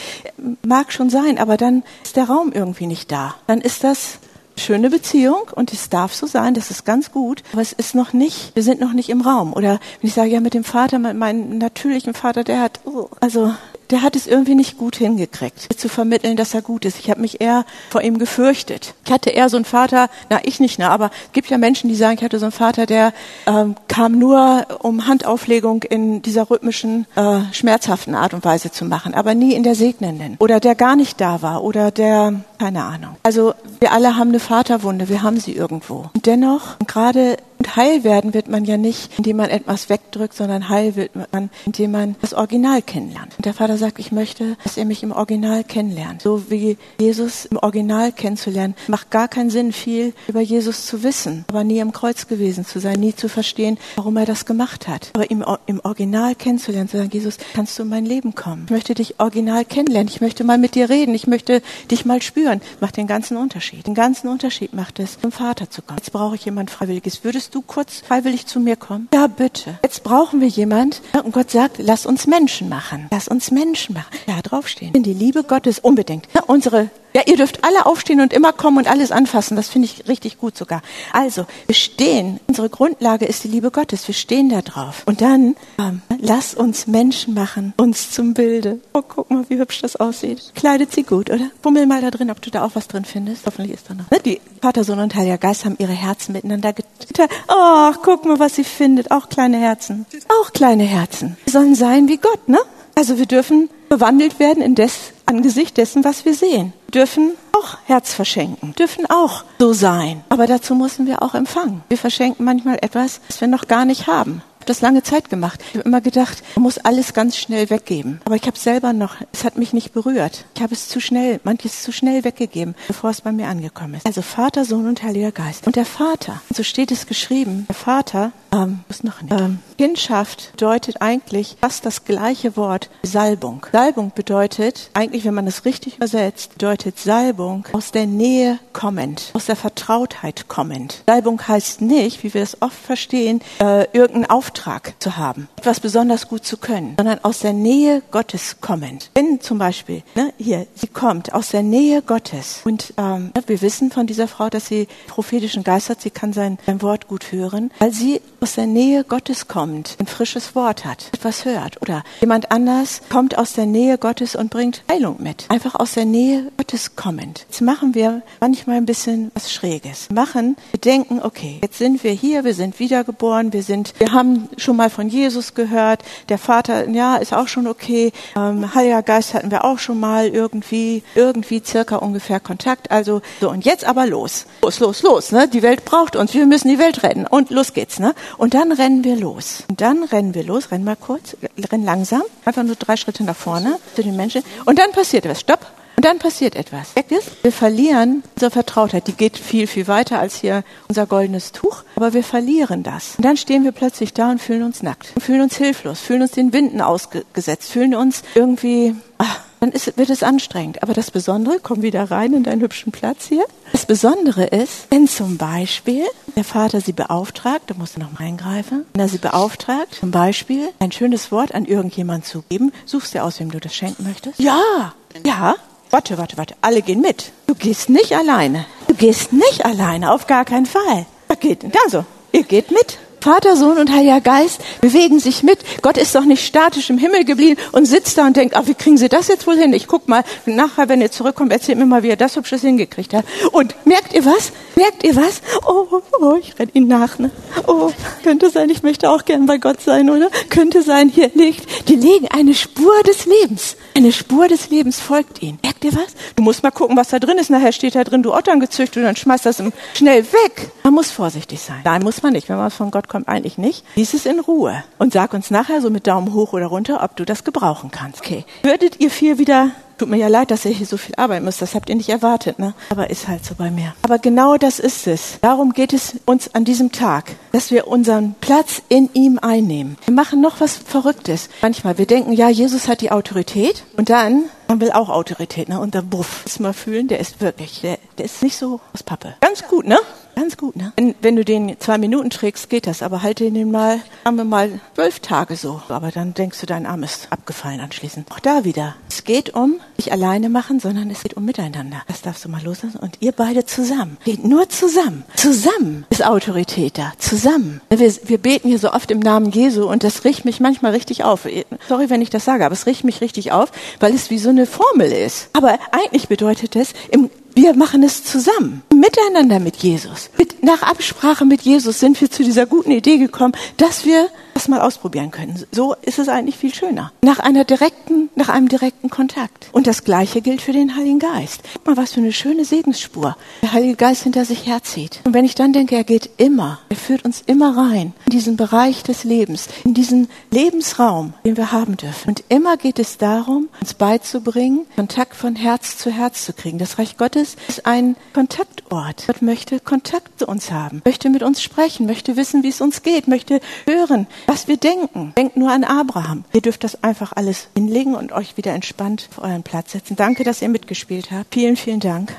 Mag schon sein, aber dann ist der Raum irgendwie nicht da. Dann ist das schöne Beziehung und es darf so sein, das ist ganz gut, aber es ist noch nicht, wir sind noch nicht im Raum. Oder wenn ich sage, ja, mit dem Vater, mit meinem natürlichen Vater, der hat, oh, also der hat es irgendwie nicht gut hingekriegt, zu vermitteln, dass er gut ist. Ich habe mich eher vor ihm gefürchtet. Ich hatte eher so einen Vater, na ich nicht, ne, aber es gibt ja Menschen, die sagen, ich hatte so einen Vater, der ähm, kam nur, um Handauflegung in dieser rhythmischen, äh, schmerzhaften Art und Weise zu machen, aber nie in der segnenden. Oder der gar nicht da war oder der, keine Ahnung. Also wir alle haben eine Vaterwunde, wir haben sie irgendwo. Und dennoch, gerade und heil werden wird man ja nicht, indem man etwas wegdrückt, sondern heil wird man, indem man das Original kennenlernt. Und der Vater sagt, ich möchte, dass ihr mich im Original kennenlernt. So wie Jesus im Original kennenzulernen. Macht gar keinen Sinn, viel über Jesus zu wissen, aber nie am Kreuz gewesen zu sein, nie zu verstehen, warum er das gemacht hat. Aber im, im Original kennenzulernen, zu sagen, Jesus, kannst du in mein Leben kommen? Ich möchte dich original kennenlernen. Ich möchte mal mit dir reden. Ich möchte dich mal spüren. Macht den ganzen Unterschied. Den ganzen Unterschied macht es, zum Vater zu kommen. Jetzt brauche ich jemand Freiwilliges. Würdest Würdest du kurz freiwillig zu mir kommen? Ja, bitte. Jetzt brauchen wir jemand. Und Gott sagt, lass uns Menschen machen. Lass uns Menschen machen. Ja, draufstehen. Die Liebe Gottes unbedingt. Unsere ja, ihr dürft alle aufstehen und immer kommen und alles anfassen. Das finde ich richtig gut sogar. Also, wir stehen. Unsere Grundlage ist die Liebe Gottes. Wir stehen da drauf. Und dann, ähm, lass uns Menschen machen, uns zum Bilde. Oh, guck mal, wie hübsch das aussieht. Kleidet sie gut, oder? Bummel mal da drin, ob du da auch was drin findest. Hoffentlich ist da noch. Ne? Die Vater, Sohn und Heiliger Geist haben ihre Herzen miteinander geteilt. Oh, guck mal, was sie findet. Auch kleine Herzen. Auch kleine Herzen. Wir sollen sein wie Gott, ne? Also wir dürfen bewandelt werden in des, Angesicht dessen, was wir sehen. Dürfen auch Herz verschenken, dürfen auch so sein. Aber dazu müssen wir auch empfangen. Wir verschenken manchmal etwas, was wir noch gar nicht haben das lange Zeit gemacht. Ich habe immer gedacht, man muss alles ganz schnell weggeben. Aber ich habe selber noch, es hat mich nicht berührt. Ich habe es zu schnell, manches zu schnell weggegeben, bevor es bei mir angekommen ist. Also Vater, Sohn und Heiliger Geist. Und der Vater, so steht es geschrieben, der Vater, ähm, muss noch nicht. Ähm, Kindschaft bedeutet eigentlich fast das gleiche Wort Salbung. Salbung bedeutet, eigentlich, wenn man es richtig übersetzt, bedeutet Salbung aus der Nähe kommend, aus der Vertrautheit kommend. Salbung heißt nicht, wie wir es oft verstehen, äh, irgendeinen Auftrag Auftrag zu haben, etwas besonders gut zu können, sondern aus der Nähe Gottes kommend. Wenn zum Beispiel, ne, hier, sie kommt aus der Nähe Gottes und ähm, wir wissen von dieser Frau, dass sie prophetischen Geist hat, sie kann sein, sein Wort gut hören, weil sie aus der Nähe Gottes kommt, ein frisches Wort hat, etwas hört. Oder jemand anders kommt aus der Nähe Gottes und bringt Heilung mit. Einfach aus der Nähe Gottes kommend. Jetzt machen wir manchmal ein bisschen was Schräges. Machen, wir denken, okay, jetzt sind wir hier, wir sind wiedergeboren, wir sind, wir haben schon mal von Jesus gehört. Der Vater, ja, ist auch schon okay. Ähm, Heiliger Geist hatten wir auch schon mal irgendwie, irgendwie circa ungefähr Kontakt. Also so und jetzt aber los, los, los, los. Ne? Die Welt braucht uns. Wir müssen die Welt retten und los geht's. Ne? Und dann rennen wir los. Und dann rennen wir los. Rennen mal kurz, rennen langsam, einfach nur drei Schritte nach vorne zu den Menschen. Und dann passiert was. Stopp. Und dann passiert etwas. Wir verlieren unsere Vertrautheit. Die geht viel, viel weiter als hier unser goldenes Tuch. Aber wir verlieren das. Und dann stehen wir plötzlich da und fühlen uns nackt. Und fühlen uns hilflos, fühlen uns den Winden ausgesetzt, fühlen uns irgendwie, ach, dann ist, wird es anstrengend. Aber das Besondere, komm wieder rein in deinen hübschen Platz hier. Das Besondere ist, wenn zum Beispiel der Vater sie beauftragt, da musst du noch mal eingreifen, wenn er sie beauftragt, zum Beispiel ein schönes Wort an irgendjemand zu geben, suchst dir aus, wem du das schenken möchtest. Ja, ja, Warte, warte, warte. Alle gehen mit. Du gehst nicht alleine. Du gehst nicht alleine, auf gar keinen Fall. Geht, also, ihr geht mit. Vater, Sohn und Heiliger Geist bewegen sich mit. Gott ist doch nicht statisch im Himmel geblieben und sitzt da und denkt, ach, wie kriegen Sie das jetzt wohl hin? Ich guck mal, nachher, wenn ihr zurückkommt, erzählt mir mal, wie er das hübsches hingekriegt hat. Und merkt ihr was? Merkt ihr was? Oh, oh, oh ich renn Ihnen nach, ne? Oh, könnte sein, ich möchte auch gern bei Gott sein, oder? Könnte sein, hier liegt, die legen eine Spur des Lebens. Eine Spur des Lebens folgt ihnen. Merkt ihr was? Du musst mal gucken, was da drin ist. Nachher steht da drin, du Ottern gezüchtet und dann schmeißt das schnell weg. Man muss vorsichtig sein. Nein, muss man nicht. Wenn man von Gott kommt, eigentlich nicht. Lies es in Ruhe und sag uns nachher so mit Daumen hoch oder runter, ob du das gebrauchen kannst. Okay. Würdet ihr viel wieder Tut mir ja leid, dass ihr hier so viel arbeiten müsst. Das habt ihr nicht erwartet, ne? Aber ist halt so bei mir. Aber genau das ist es. Darum geht es uns an diesem Tag, dass wir unseren Platz in ihm einnehmen. Wir machen noch was Verrücktes. Manchmal, wir denken, ja, Jesus hat die Autorität und dann, man will auch Autorität, ne? Und dann, buff, das mal fühlen, der ist wirklich, der, Der ist nicht so aus Pappe. Ganz gut, ne? Ganz gut, ne? Wenn, wenn du den zwei Minuten trägst, geht das, aber halte den mal, haben wir mal zwölf Tage so. Aber dann denkst du, dein Arm ist abgefallen anschließend. Auch da wieder. Es geht um nicht alleine machen, sondern es geht um miteinander. Das darfst du mal loslassen. Und ihr beide zusammen. Geht nur zusammen. Zusammen ist Autorität da. Zusammen. Wir, wir beten hier so oft im Namen Jesu und das riecht mich manchmal richtig auf. Sorry, wenn ich das sage, aber es riecht mich richtig auf, weil es wie so eine Formel ist. Aber eigentlich bedeutet es, im wir machen es zusammen, miteinander mit Jesus. Mit, nach Absprache mit Jesus sind wir zu dieser guten Idee gekommen, dass wir das mal ausprobieren können. So ist es eigentlich viel schöner. Nach einer direkten, nach einem direkten Kontakt. Und das Gleiche gilt für den Heiligen Geist. Guck mal, was für eine schöne Segensspur der Heilige Geist hinter sich herzieht. Und wenn ich dann denke, er geht immer, er führt uns immer rein in diesen Bereich des Lebens, in diesen Lebensraum, den wir haben dürfen. Und immer geht es darum, uns beizubringen, Kontakt von Herz zu Herz zu kriegen. Das Reich Gottes ist ein Kontaktort. Gott möchte Kontakt zu uns haben, möchte mit uns sprechen, möchte wissen, wie es uns geht, möchte hören, was wir denken. Denkt nur an Abraham. Ihr dürft das einfach alles hinlegen und euch wieder entspannt auf euren Platz setzen. Danke, dass ihr mitgespielt habt. Vielen, vielen Dank.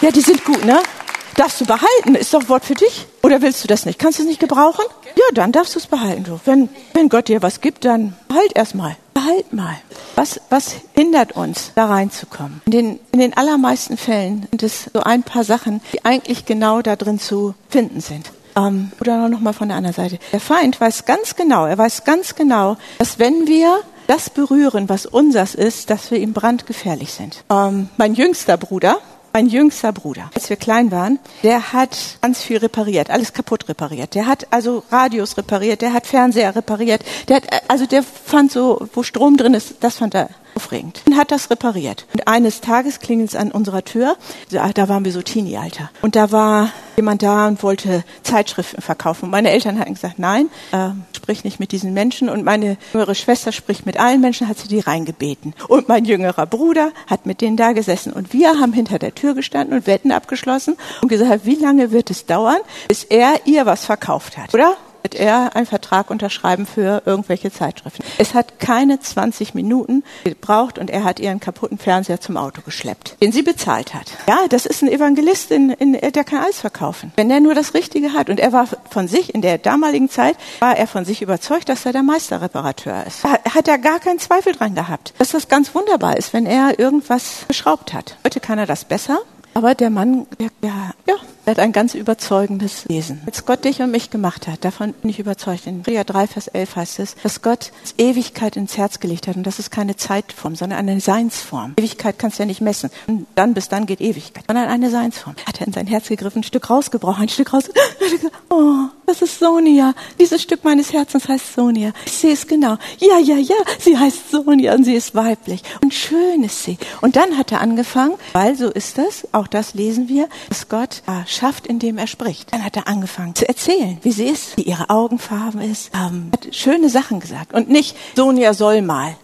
Ja, die sind gut, ne? Darfst du behalten? Ist doch Wort für dich? Oder willst du das nicht? Kannst du es nicht gebrauchen? Ja, dann darfst du es behalten, du. Wenn, wenn Gott dir was gibt, dann behalt erstmal. Behalt mal. Was, was hindert uns, da reinzukommen? In den, in den allermeisten Fällen sind es so ein paar Sachen, die eigentlich genau da drin zu finden sind. Ähm, oder noch mal von der anderen Seite. Der Feind weiß ganz genau, er weiß ganz genau, dass wenn wir das berühren, was unsers ist, dass wir ihm brandgefährlich sind. Ähm, mein jüngster Bruder, mein jüngster Bruder, als wir klein waren, der hat ganz viel repariert, alles kaputt repariert. Der hat also Radios repariert, der hat Fernseher repariert, der hat, also der fand so, wo Strom drin ist, das fand er aufregend. Und hat das repariert. Und eines Tages klingelt es an unserer Tür. Da waren wir so Teenie-Alter. Und da war jemand da und wollte Zeitschriften verkaufen. Meine Eltern hatten gesagt, nein, äh, sprich nicht mit diesen Menschen. Und meine jüngere Schwester spricht mit allen Menschen, hat sie die reingebeten. Und mein jüngerer Bruder hat mit denen da gesessen. Und wir haben hinter der Tür gestanden und Wetten abgeschlossen und gesagt, wie lange wird es dauern, bis er ihr was verkauft hat, oder? Wird er einen Vertrag unterschreiben für irgendwelche Zeitschriften. Es hat keine 20 Minuten gebraucht und er hat ihren kaputten Fernseher zum Auto geschleppt, den sie bezahlt hat. Ja, das ist ein Evangelist, in, in, der kann alles verkaufen, wenn er nur das Richtige hat. Und er war von sich, in der damaligen Zeit, war er von sich überzeugt, dass er der Meisterreparateur ist. Da hat er gar keinen Zweifel dran gehabt, dass das ganz wunderbar ist, wenn er irgendwas geschraubt hat. Heute kann er das besser. Aber der Mann, der, ja, ja, er hat ein ganz überzeugendes Wesen. Als Gott dich und mich gemacht hat, davon bin ich überzeugt. In Hebräer 3, Vers 11 heißt es, dass Gott Ewigkeit ins Herz gelegt hat. Und das ist keine Zeitform, sondern eine Seinsform. Ewigkeit kannst du ja nicht messen. Und dann bis dann geht Ewigkeit. Sondern eine Seinsform. Hat er in sein Herz gegriffen, ein Stück rausgebrochen, ein Stück raus. Oh, das ist Sonia. Dieses Stück meines Herzens heißt Sonia. Ich sehe es genau. Ja, ja, ja, sie heißt Sonia und sie ist weiblich. Und schön ist sie. Und dann hat er angefangen, weil so ist das, auch das lesen wir, dass Gott ah, schafft, indem er spricht. Dann hat er angefangen zu erzählen, wie sie ist, wie ihre Augenfarbe ist, ähm, hat schöne Sachen gesagt und nicht Sonja soll mal.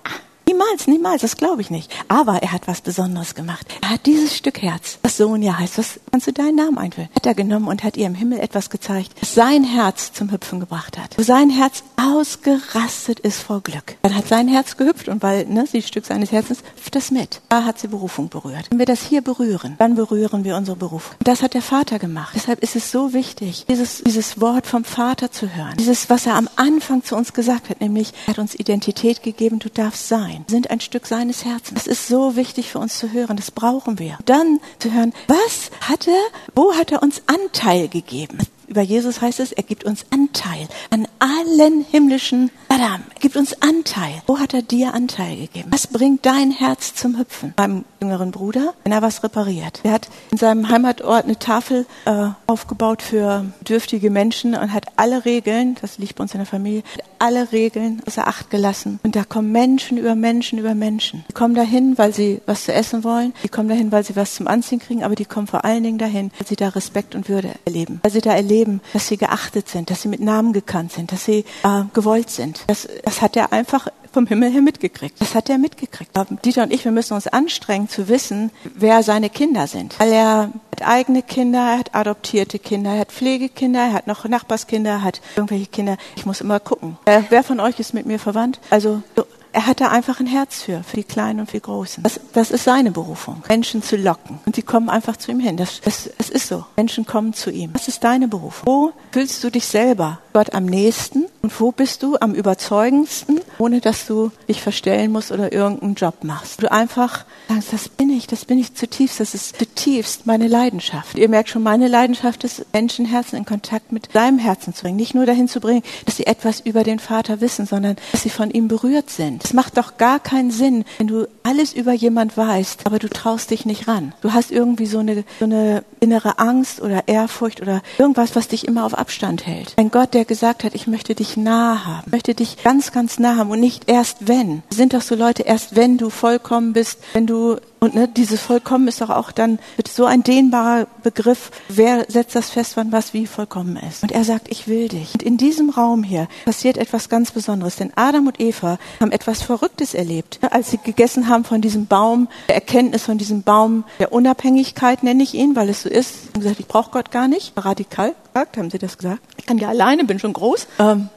Niemals, niemals, das glaube ich nicht. Aber er hat was Besonderes gemacht. Er hat dieses Stück Herz, das Sonja heißt, was kannst du deinen Namen einfüllen? Hat er genommen und hat ihr im Himmel etwas gezeigt, das sein Herz zum Hüpfen gebracht hat. Wo sein Herz ausgerastet ist vor Glück. Dann hat sein Herz gehüpft und weil ne, sie Stück seines Herzens hüpft das mit. Da hat sie Berufung berührt. Wenn wir das hier berühren, dann berühren wir unsere Berufung. Und das hat der Vater gemacht. Deshalb ist es so wichtig, dieses, dieses Wort vom Vater zu hören. Dieses, was er am Anfang zu uns gesagt hat, nämlich, er hat uns Identität gegeben, du darfst sein sind ein Stück seines Herzens. Das ist so wichtig für uns zu hören. Das brauchen wir. Dann zu hören, was hat er, wo hat er uns Anteil gegeben? Über Jesus heißt es, er gibt uns Anteil an allen himmlischen Adam. Er gibt uns Anteil. Wo hat er dir Anteil gegeben? Was bringt dein Herz zum Hüpfen? Beim jüngeren Bruder, wenn er was repariert. Er hat in seinem Heimatort eine Tafel äh, aufgebaut für dürftige Menschen und hat alle Regeln, das liegt bei uns in der Familie, alle Regeln außer Acht gelassen. Und da kommen Menschen über Menschen über Menschen. Die kommen dahin, weil sie was zu essen wollen. Die kommen dahin, weil sie was zum Anziehen kriegen. Aber die kommen vor allen Dingen dahin, weil sie da Respekt und Würde erleben. Weil sie da erleben, dass sie geachtet sind, dass sie mit Namen gekannt sind, dass sie äh, gewollt sind. Das, das hat er einfach vom Himmel her mitgekriegt. Das hat er mitgekriegt. Dieter und ich, wir müssen uns anstrengen zu wissen, wer seine Kinder sind. Weil er hat eigene Kinder, er hat adoptierte Kinder, er hat Pflegekinder, er hat noch Nachbarskinder, er hat irgendwelche Kinder. Ich muss immer gucken. Wer, wer von euch ist mit mir verwandt? Also so, er hat da einfach ein Herz für, für die Kleinen und für die Großen. Das, das ist seine Berufung, Menschen zu locken. Und die kommen einfach zu ihm hin. Das, das, es ist so. Menschen kommen zu ihm. Was ist deine Berufung? Wo fühlst du dich selber Gott am nächsten? Und wo bist du am überzeugendsten, ohne dass du dich verstellen musst oder irgendeinen Job machst? Du einfach sagst, das bin ich, das bin ich zutiefst, das ist zutiefst meine Leidenschaft. Ihr merkt schon, meine Leidenschaft ist, Menschenherzen in Kontakt mit deinem Herzen zu bringen. Nicht nur dahin zu bringen, dass sie etwas über den Vater wissen, sondern dass sie von ihm berührt sind. Es macht doch gar keinen Sinn, wenn du alles über jemand weißt, aber du traust dich nicht ran. Du hast irgendwie so eine, so eine innere Angst oder Ehrfurcht oder irgendwas, was dich immer auf Abstand hält. Ein Gott, der gesagt hat, ich möchte dich nah haben, möchte dich ganz, ganz nah haben und nicht erst wenn. Sind doch so Leute, erst wenn du vollkommen bist, wenn du und ne, dieses Vollkommen ist doch auch dann so ein dehnbarer Begriff. Wer setzt das fest, wann was wie vollkommen ist? Und er sagt, ich will dich. Und in diesem Raum hier passiert etwas ganz Besonderes, denn Adam und Eva haben etwas Verrücktes erlebt, als sie gegessen haben von diesem Baum der Erkenntnis, von diesem Baum der Unabhängigkeit nenne ich ihn, weil es so ist. Und gesagt, ich brauche Gott gar nicht. Radikal gesagt, haben sie das gesagt. Ich kann ja alleine, bin schon groß. Ähm,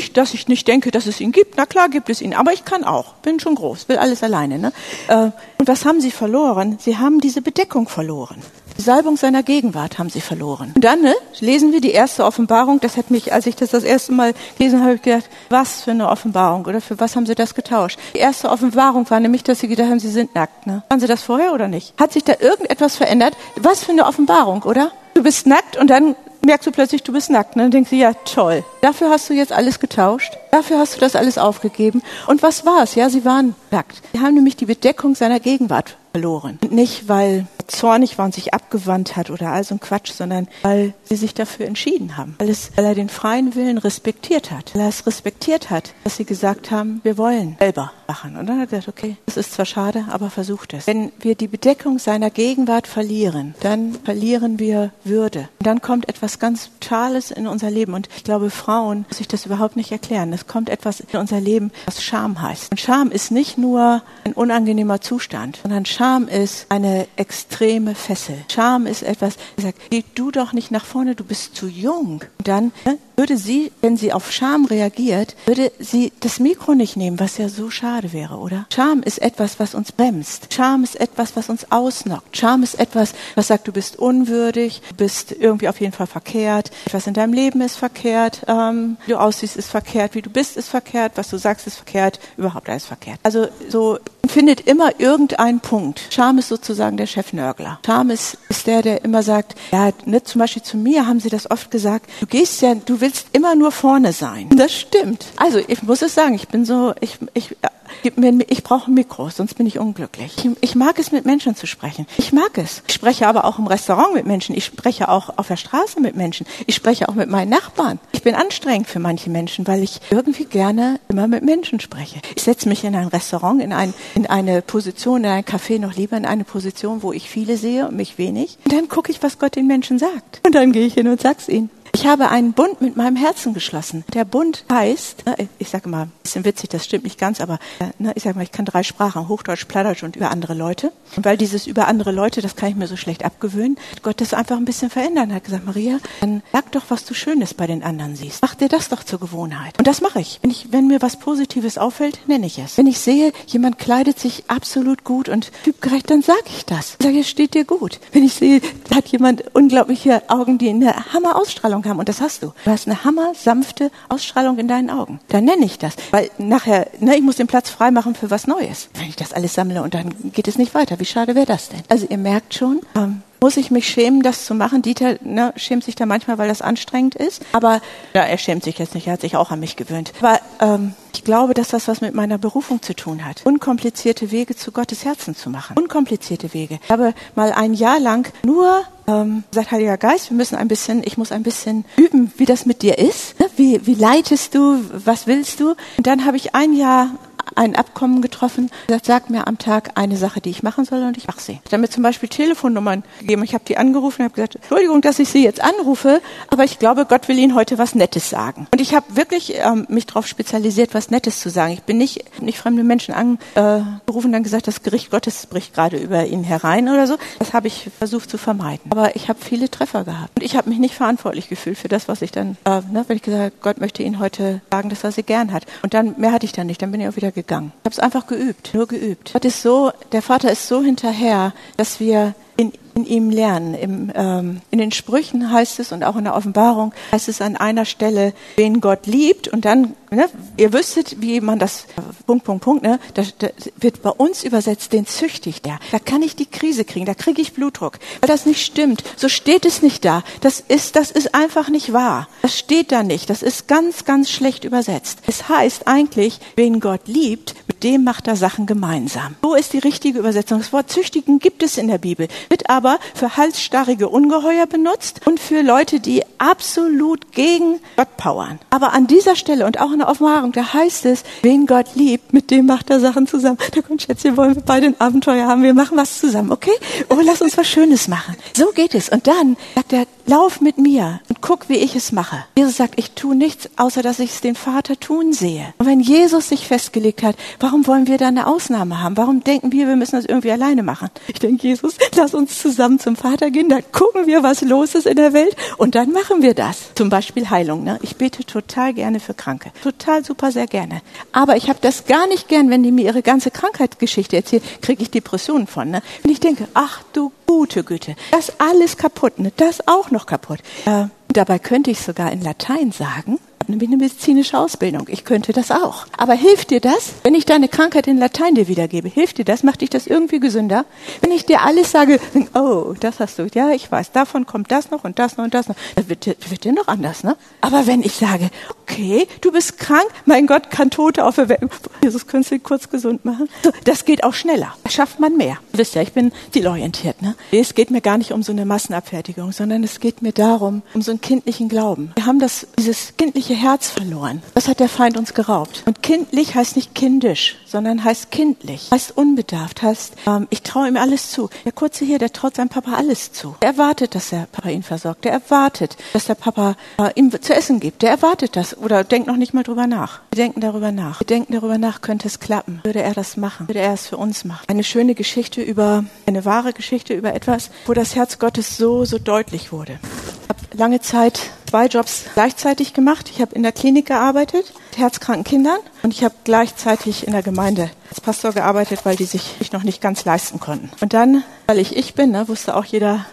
nicht, dass ich nicht denke, dass es ihn gibt. Na klar gibt es ihn, aber ich kann auch. Bin schon groß, will alles alleine. Ne? Äh, und was haben sie verloren? Sie haben diese Bedeckung verloren. Die Salbung seiner Gegenwart haben sie verloren. Und dann ne, lesen wir die erste Offenbarung. Das hat mich, als ich das das erste Mal gelesen habe, ich gedacht, was für eine Offenbarung oder für was haben sie das getauscht? Die erste Offenbarung war nämlich, dass sie gedacht haben, sie sind nackt. Ne? Waren sie das vorher oder nicht? Hat sich da irgendetwas verändert? Was für eine Offenbarung, oder? Du bist nackt und dann merkst du plötzlich, du bist nackt. Ne? Dann denkst du, ja, toll. Dafür hast du jetzt alles getauscht. Dafür hast du das alles aufgegeben. Und was war's? Ja, sie waren nackt. Sie haben nämlich die Bedeckung seiner Gegenwart verloren. Nicht, weil zornig war und sich abgewandt hat oder all so ein Quatsch, sondern weil sie sich dafür entschieden haben. Weil, es, weil er den freien Willen respektiert hat. Weil er es respektiert hat, dass sie gesagt haben, wir wollen selber machen. Und dann hat er gesagt, okay, das ist zwar schade, aber versucht es. Wenn wir die Bedeckung seiner Gegenwart verlieren, dann verlieren wir Würde. Und dann kommt etwas ganz Totales in unser Leben. Und ich glaube, Frauen muss ich das überhaupt nicht erklären. Es kommt etwas in unser Leben, was Scham heißt. Und Scham ist nicht nur ein unangenehmer Zustand, sondern Scham ist eine extreme Fessel. Scham ist etwas, die sagt, geh du doch nicht nach vorne, du bist zu jung. Und dann ne, würde sie, wenn sie auf Scham reagiert, würde sie das Mikro nicht nehmen, was ja so schade wäre, oder? Scham ist etwas, was uns bremst. Scham ist etwas, was uns ausnockt. Scham ist etwas, was sagt, du bist unwürdig, du bist irgendwie auf jeden Fall verkehrt, etwas in deinem Leben ist verkehrt, ähm, wie du aussiehst ist verkehrt, wie du bist ist verkehrt, was du sagst ist verkehrt, überhaupt alles verkehrt. Also so findet immer irgendeinen Punkt. Scham ist sozusagen der Chefnörgler. Scham ist, ist der, der immer sagt, ja, ne, zum Beispiel zu mir haben sie das oft gesagt, du gehst ja, du willst immer nur vorne sein. Das stimmt. Also ich muss es sagen, ich bin so, ich, ich Gib mir, ich brauche ein Mikro, sonst bin ich unglücklich. Ich, ich, mag es, mit Menschen zu sprechen. Ich mag es. Ich spreche aber auch im Restaurant mit Menschen. Ich spreche auch auf der Straße mit Menschen. Ich spreche auch mit meinen Nachbarn. Ich bin anstrengend für manche Menschen, weil ich irgendwie gerne immer mit Menschen spreche. Ich setze mich in ein Restaurant, in, ein, in eine Position, in ein Café, noch lieber in eine Position, wo ich viele sehe und mich wenig. Und dann gucke ich, was Gott den Menschen sagt. Und dann gehe ich hin und sag's ihnen. Ich habe einen Bund mit meinem Herzen geschlossen. Der Bund heißt, ich sage mal, ein bisschen witzig, das stimmt nicht ganz, aber ne, ich sage mal, ich kann drei Sprachen, Hochdeutsch, Plattdeutsch und über andere Leute. Und weil dieses über andere Leute, das kann ich mir so schlecht abgewöhnen, hat Gott das einfach ein bisschen verändern. Er hat gesagt, Maria, dann sag doch, was du Schönes bei den anderen siehst. Mach dir das doch zur Gewohnheit. Und das mache ich. Wenn, ich. wenn mir was Positives auffällt, nenne ich es. Wenn ich sehe, jemand kleidet sich absolut gut und typgerecht, dann sage ich das. Ich sage, es steht dir gut. Wenn ich sehe, hat jemand unglaubliche Augen, die eine Hammer-Ausstrahlung Ausstrahlung haben. Und das hast du. Du hast eine hammer-sanfte Ausstrahlung in deinen Augen. Dann nenne ich das. Weil nachher, ne, ich muss den Platz freimachen für was Neues. Wenn ich das alles sammle und dann geht es nicht weiter. Wie schade wäre das denn? Also ihr merkt schon, ähm, muss ich mich schämen, das zu machen? Dieter ne, schämt sich da manchmal, weil das anstrengend ist. Aber ja, er schämt sich jetzt nicht, er hat sich auch an mich gewöhnt. Aber ähm, ich glaube, dass das was mit meiner Berufung zu tun hat. Unkomplizierte Wege zu Gottes Herzen zu machen. Unkomplizierte Wege. Ich habe mal ein Jahr lang nur ähm, gesagt, Heiliger Geist, wir müssen ein bisschen, ich muss ein bisschen üben, wie das mit dir ist. Ne? Wie, wie leitest du? Was willst du? Und dann habe ich ein Jahr ein Abkommen getroffen, gesagt, sag mir am Tag eine Sache, die ich machen soll und ich mache sie. Mir zum Beispiel Telefonnummern gegeben. Ich habe die angerufen und habe gesagt, Entschuldigung, dass ich Sie jetzt anrufe, aber ich glaube, Gott will Ihnen heute was Nettes sagen. Und ich habe wirklich ähm, mich darauf spezialisiert, was Nettes zu sagen. Ich bin nicht, nicht fremde Menschen angerufen und dann gesagt, das Gericht Gottes bricht gerade über Ihnen herein oder so. Das habe ich versucht zu vermeiden. Aber ich habe viele Treffer gehabt. Und ich habe mich nicht verantwortlich gefühlt für das, was ich dann, äh, ne, wenn ich gesagt habe, Gott möchte Ihnen heute sagen, dass er Sie gern hat. Und dann, mehr hatte ich dann nicht. Dann bin ich auch wieder gegangen. Ich habe es einfach geübt, nur geübt. Gott ist so, der Vater ist so hinterher, dass wir in, in ihm lernen. Im, ähm, in den Sprüchen heißt es und auch in der Offenbarung heißt es an einer Stelle, wen Gott liebt. Und dann, ne, ihr wüsstet, wie man das, Punkt, Punkt, Punkt, ne, das, das wird bei uns übersetzt, den züchtigt er. Da kann ich die Krise kriegen, da kriege ich Blutdruck, weil das nicht stimmt. So steht es nicht da. Das ist, das ist einfach nicht wahr. Das steht da nicht. Das ist ganz, ganz schlecht übersetzt. Es heißt eigentlich, wen Gott liebt, dem macht er Sachen gemeinsam. So ist die richtige Übersetzung. Das Wort züchtigen gibt es in der Bibel, wird aber für halsstarrige Ungeheuer benutzt und für Leute, die absolut gegen Gott powern. Aber an dieser Stelle und auch in der Offenbarung, da heißt es, wen Gott liebt, mit dem macht er Sachen zusammen. Da kommt Schätzchen, wollen wir beide ein Abenteuer haben, wir machen was zusammen, okay? Oh, lass uns was Schönes machen. So geht es. Und dann sagt er, lauf mit mir und guck, wie ich es mache. Jesus sagt, ich tue nichts, außer dass ich es den Vater tun sehe. Und wenn Jesus sich festgelegt hat, warum wollen wir da eine Ausnahme haben? Warum denken wir, wir müssen das irgendwie alleine machen? Ich denke, Jesus, lass uns zusammen zum Vater gehen, dann gucken wir, was los ist in der Welt und dann machen wir das. Zum Beispiel Heilung. Ne? Ich bete total gerne für Kranke. Total super, sehr gerne. Aber ich habe das gar nicht gern, wenn die mir ihre ganze Krankheitsgeschichte erzählen, kriege ich Depressionen von. Ne? Und ich denke, ach du gute Güte, das alles kaputt, ne? das auch noch kaputt. Äh, dabei könnte ich sogar in Latein sagen, nämlich eine medizinische Ausbildung. Ich könnte das auch. Aber hilft dir das, wenn ich deine Krankheit in Latein dir wiedergebe? Hilft dir das? Macht dich das irgendwie gesünder? Wenn ich dir alles sage, oh, das hast du, ja, ich weiß, davon kommt das noch und das noch und das noch, dann wird, wird dir noch anders, ne? Aber wenn ich sage, okay, du bist krank, mein Gott kann Tote auferwecken, Jesus könnte sie kurz gesund machen, so, das geht auch schneller. Da schafft man mehr. Du wisst ja, ich bin zielorientiert, ne? Es geht mir gar nicht um so eine Massenabfertigung, sondern es geht mir darum, um so einen kindlichen Glauben. Wir haben das, dieses kindliche Herz verloren. Das hat der Feind uns geraubt. Und kindlich heißt nicht kindisch, sondern heißt kindlich, heißt unbedarft, heißt, ähm, ich traue ihm alles zu. Der Kurze hier, der traut seinem Papa alles zu. Er erwartet, dass der Papa ihn versorgt. Der erwartet, dass der Papa äh, ihm zu essen gibt. Der erwartet das oder denkt noch nicht mal drüber nach. Wir denken darüber nach. Wir denken darüber nach, könnte es klappen? Würde er das machen? Würde er es für uns machen? Eine schöne Geschichte über, eine wahre Geschichte über etwas, wo das Herz Gottes so, so deutlich wurde. Ich habe lange Zeit zwei Jobs gleichzeitig gemacht. Ich habe in der Klinik gearbeitet, mit herzkranken Kindern, und ich habe gleichzeitig in der Gemeinde als Pastor gearbeitet, weil die sich noch nicht ganz leisten konnten. Und dann, weil ich ich bin, ne, wusste auch jeder,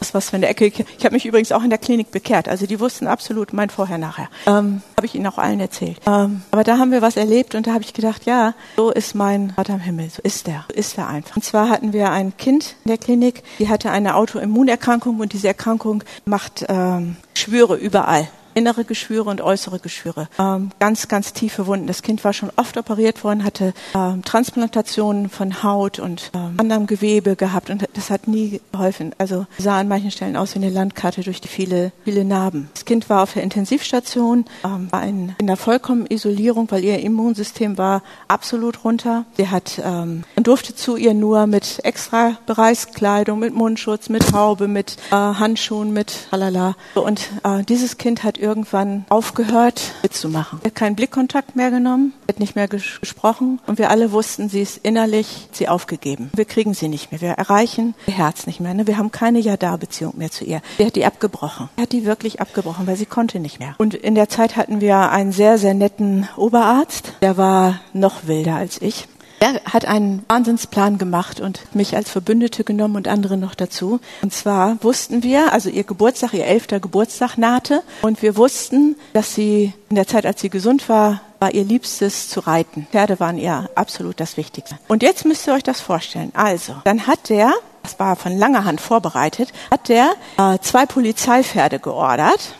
was was für eine Ecke. Ich habe mich übrigens auch in der Klinik bekehrt. Also die wussten absolut mein Vorher, nachher. Ähm, habe ich ihnen auch allen erzählt. Ähm, aber da haben wir was erlebt und da habe ich gedacht, ja, so ist mein Vater im Himmel. So ist der. So ist er einfach. Und zwar hatten wir ein Kind in der Klinik, die hatte eine Autoimmunerkrankung und diese Erkrankung macht ähm, Schwüre überall innere Geschwüre und äußere Geschwüre. Ähm, ganz, ganz tiefe Wunden. Das Kind war schon oft operiert worden, hatte ähm, Transplantationen von Haut und ähm, anderem Gewebe gehabt und das hat nie geholfen. Also sah an manchen Stellen aus wie eine Landkarte durch die viele, viele Narben. Das Kind war auf der Intensivstation, ähm, war in, in der vollkommenen Isolierung, weil ihr Immunsystem war absolut runter. Sie hat ähm, und durfte zu ihr nur mit extra Bereichskleidung, mit Mundschutz, mit Haube, mit äh, Handschuhen, mit halala. Und äh, dieses Kind hat irgendwann aufgehört mitzumachen. Er hat keinen Blickkontakt mehr genommen, hat nicht mehr ges gesprochen und wir alle wussten, sie ist innerlich sie aufgegeben. Wir kriegen sie nicht mehr, wir erreichen ihr Herz nicht mehr. Ne? Wir haben keine Ja-Da-Beziehung mehr zu ihr. Er hat die abgebrochen. Er hat die wirklich abgebrochen, weil sie konnte nicht mehr. Und in der Zeit hatten wir einen sehr, sehr netten Oberarzt. Der war noch wilder als ich. Er hat einen Wahnsinnsplan gemacht und mich als Verbündete genommen und andere noch dazu. Und zwar wussten wir, also ihr Geburtstag, ihr elfter Geburtstag nahte und wir wussten, dass sie in der Zeit, als sie gesund war, war ihr Liebstes zu reiten. Pferde waren ihr absolut das Wichtigste. Und jetzt müsst ihr euch das vorstellen. Also, dann hat der, das war von langer Hand vorbereitet, hat der äh, zwei Polizeipferde geordert.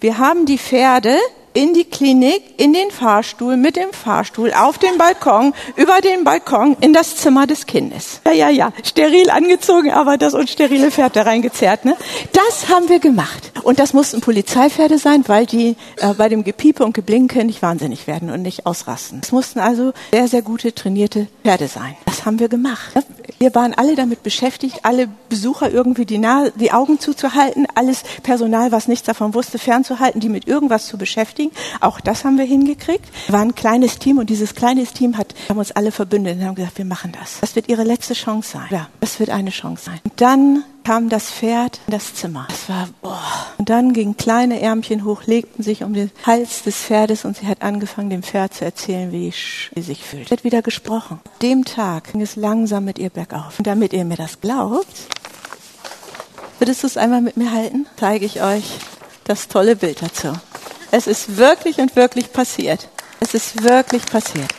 Wir haben die Pferde in die Klinik, in den Fahrstuhl, mit dem Fahrstuhl, auf den Balkon, über den Balkon, in das Zimmer des Kindes. Ja, ja, ja, steril angezogen, aber das unsterile Pferd da reingezerrt. Ne? Das haben wir gemacht. Und das mussten Polizeipferde sein, weil die äh, bei dem Gepiepe und Geblinke nicht wahnsinnig werden und nicht ausrasten. Es mussten also sehr, sehr gute trainierte Pferde sein. Das haben wir gemacht. Wir waren alle damit beschäftigt, alle Besucher irgendwie die, Nase, die Augen zuzuhalten, alles Personal, was nichts davon wusste, fernzuhalten, die mit irgendwas zu beschäftigen. Auch das haben wir hingekriegt. Wir waren ein kleines Team und dieses kleine Team hat, haben uns alle verbündet und haben gesagt, wir machen das. Das wird ihre letzte Chance sein. Ja, das wird eine Chance sein. Und dann kam das Pferd in das Zimmer. Es war, boah. Und dann gingen kleine Ärmchen hoch, legten sich um den Hals des Pferdes und sie hat angefangen, dem Pferd zu erzählen, wie sie sich fühlt. Sie hat wieder gesprochen. Dem Tag ging es langsam mit ihr bergauf. Und damit ihr mir das glaubt, würdest du es einmal mit mir halten? Zeige ich euch das tolle Bild dazu. Es ist wirklich und wirklich passiert. Es ist wirklich passiert.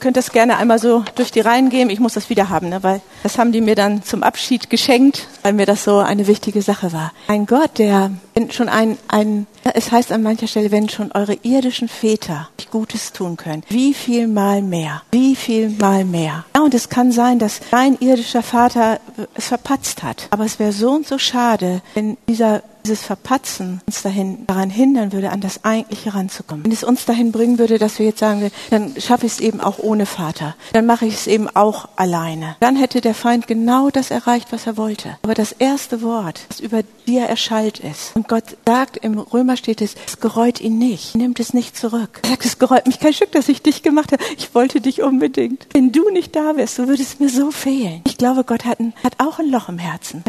Könnt das gerne einmal so durch die Reihen gehen. Ich muss das wieder haben, ne? weil das haben die mir dann zum Abschied geschenkt, weil mir das so eine wichtige Sache war. Ein Gott, der wenn schon ein, ein, es heißt an mancher Stelle, wenn schon eure irdischen Väter Gutes tun können, wie viel mal mehr, wie viel mal mehr. Ja, und es kann sein, dass dein irdischer Vater es verpatzt hat. Aber es wäre so und so schade, wenn dieser dieses Verpatzen uns dahin, daran hindern würde, an das Eigentliche ranzukommen. Wenn es uns dahin bringen würde, dass wir jetzt sagen, dann schaffe ich es eben auch ohne Vater. Dann mache ich es eben auch alleine. Dann hätte der Feind genau das erreicht, was er wollte. Aber das erste Wort, das über dir erschallt ist. Und Gott sagt, im Römer steht es, es gereut ihn nicht. Er nimmt es nicht zurück. Er sagt, es gereut mich kein Stück, dass ich dich gemacht habe. Ich wollte dich unbedingt. Wenn du nicht da wärst, so würde es mir so fehlen. Ich glaube, Gott hat, ein, hat auch ein Loch im Herzen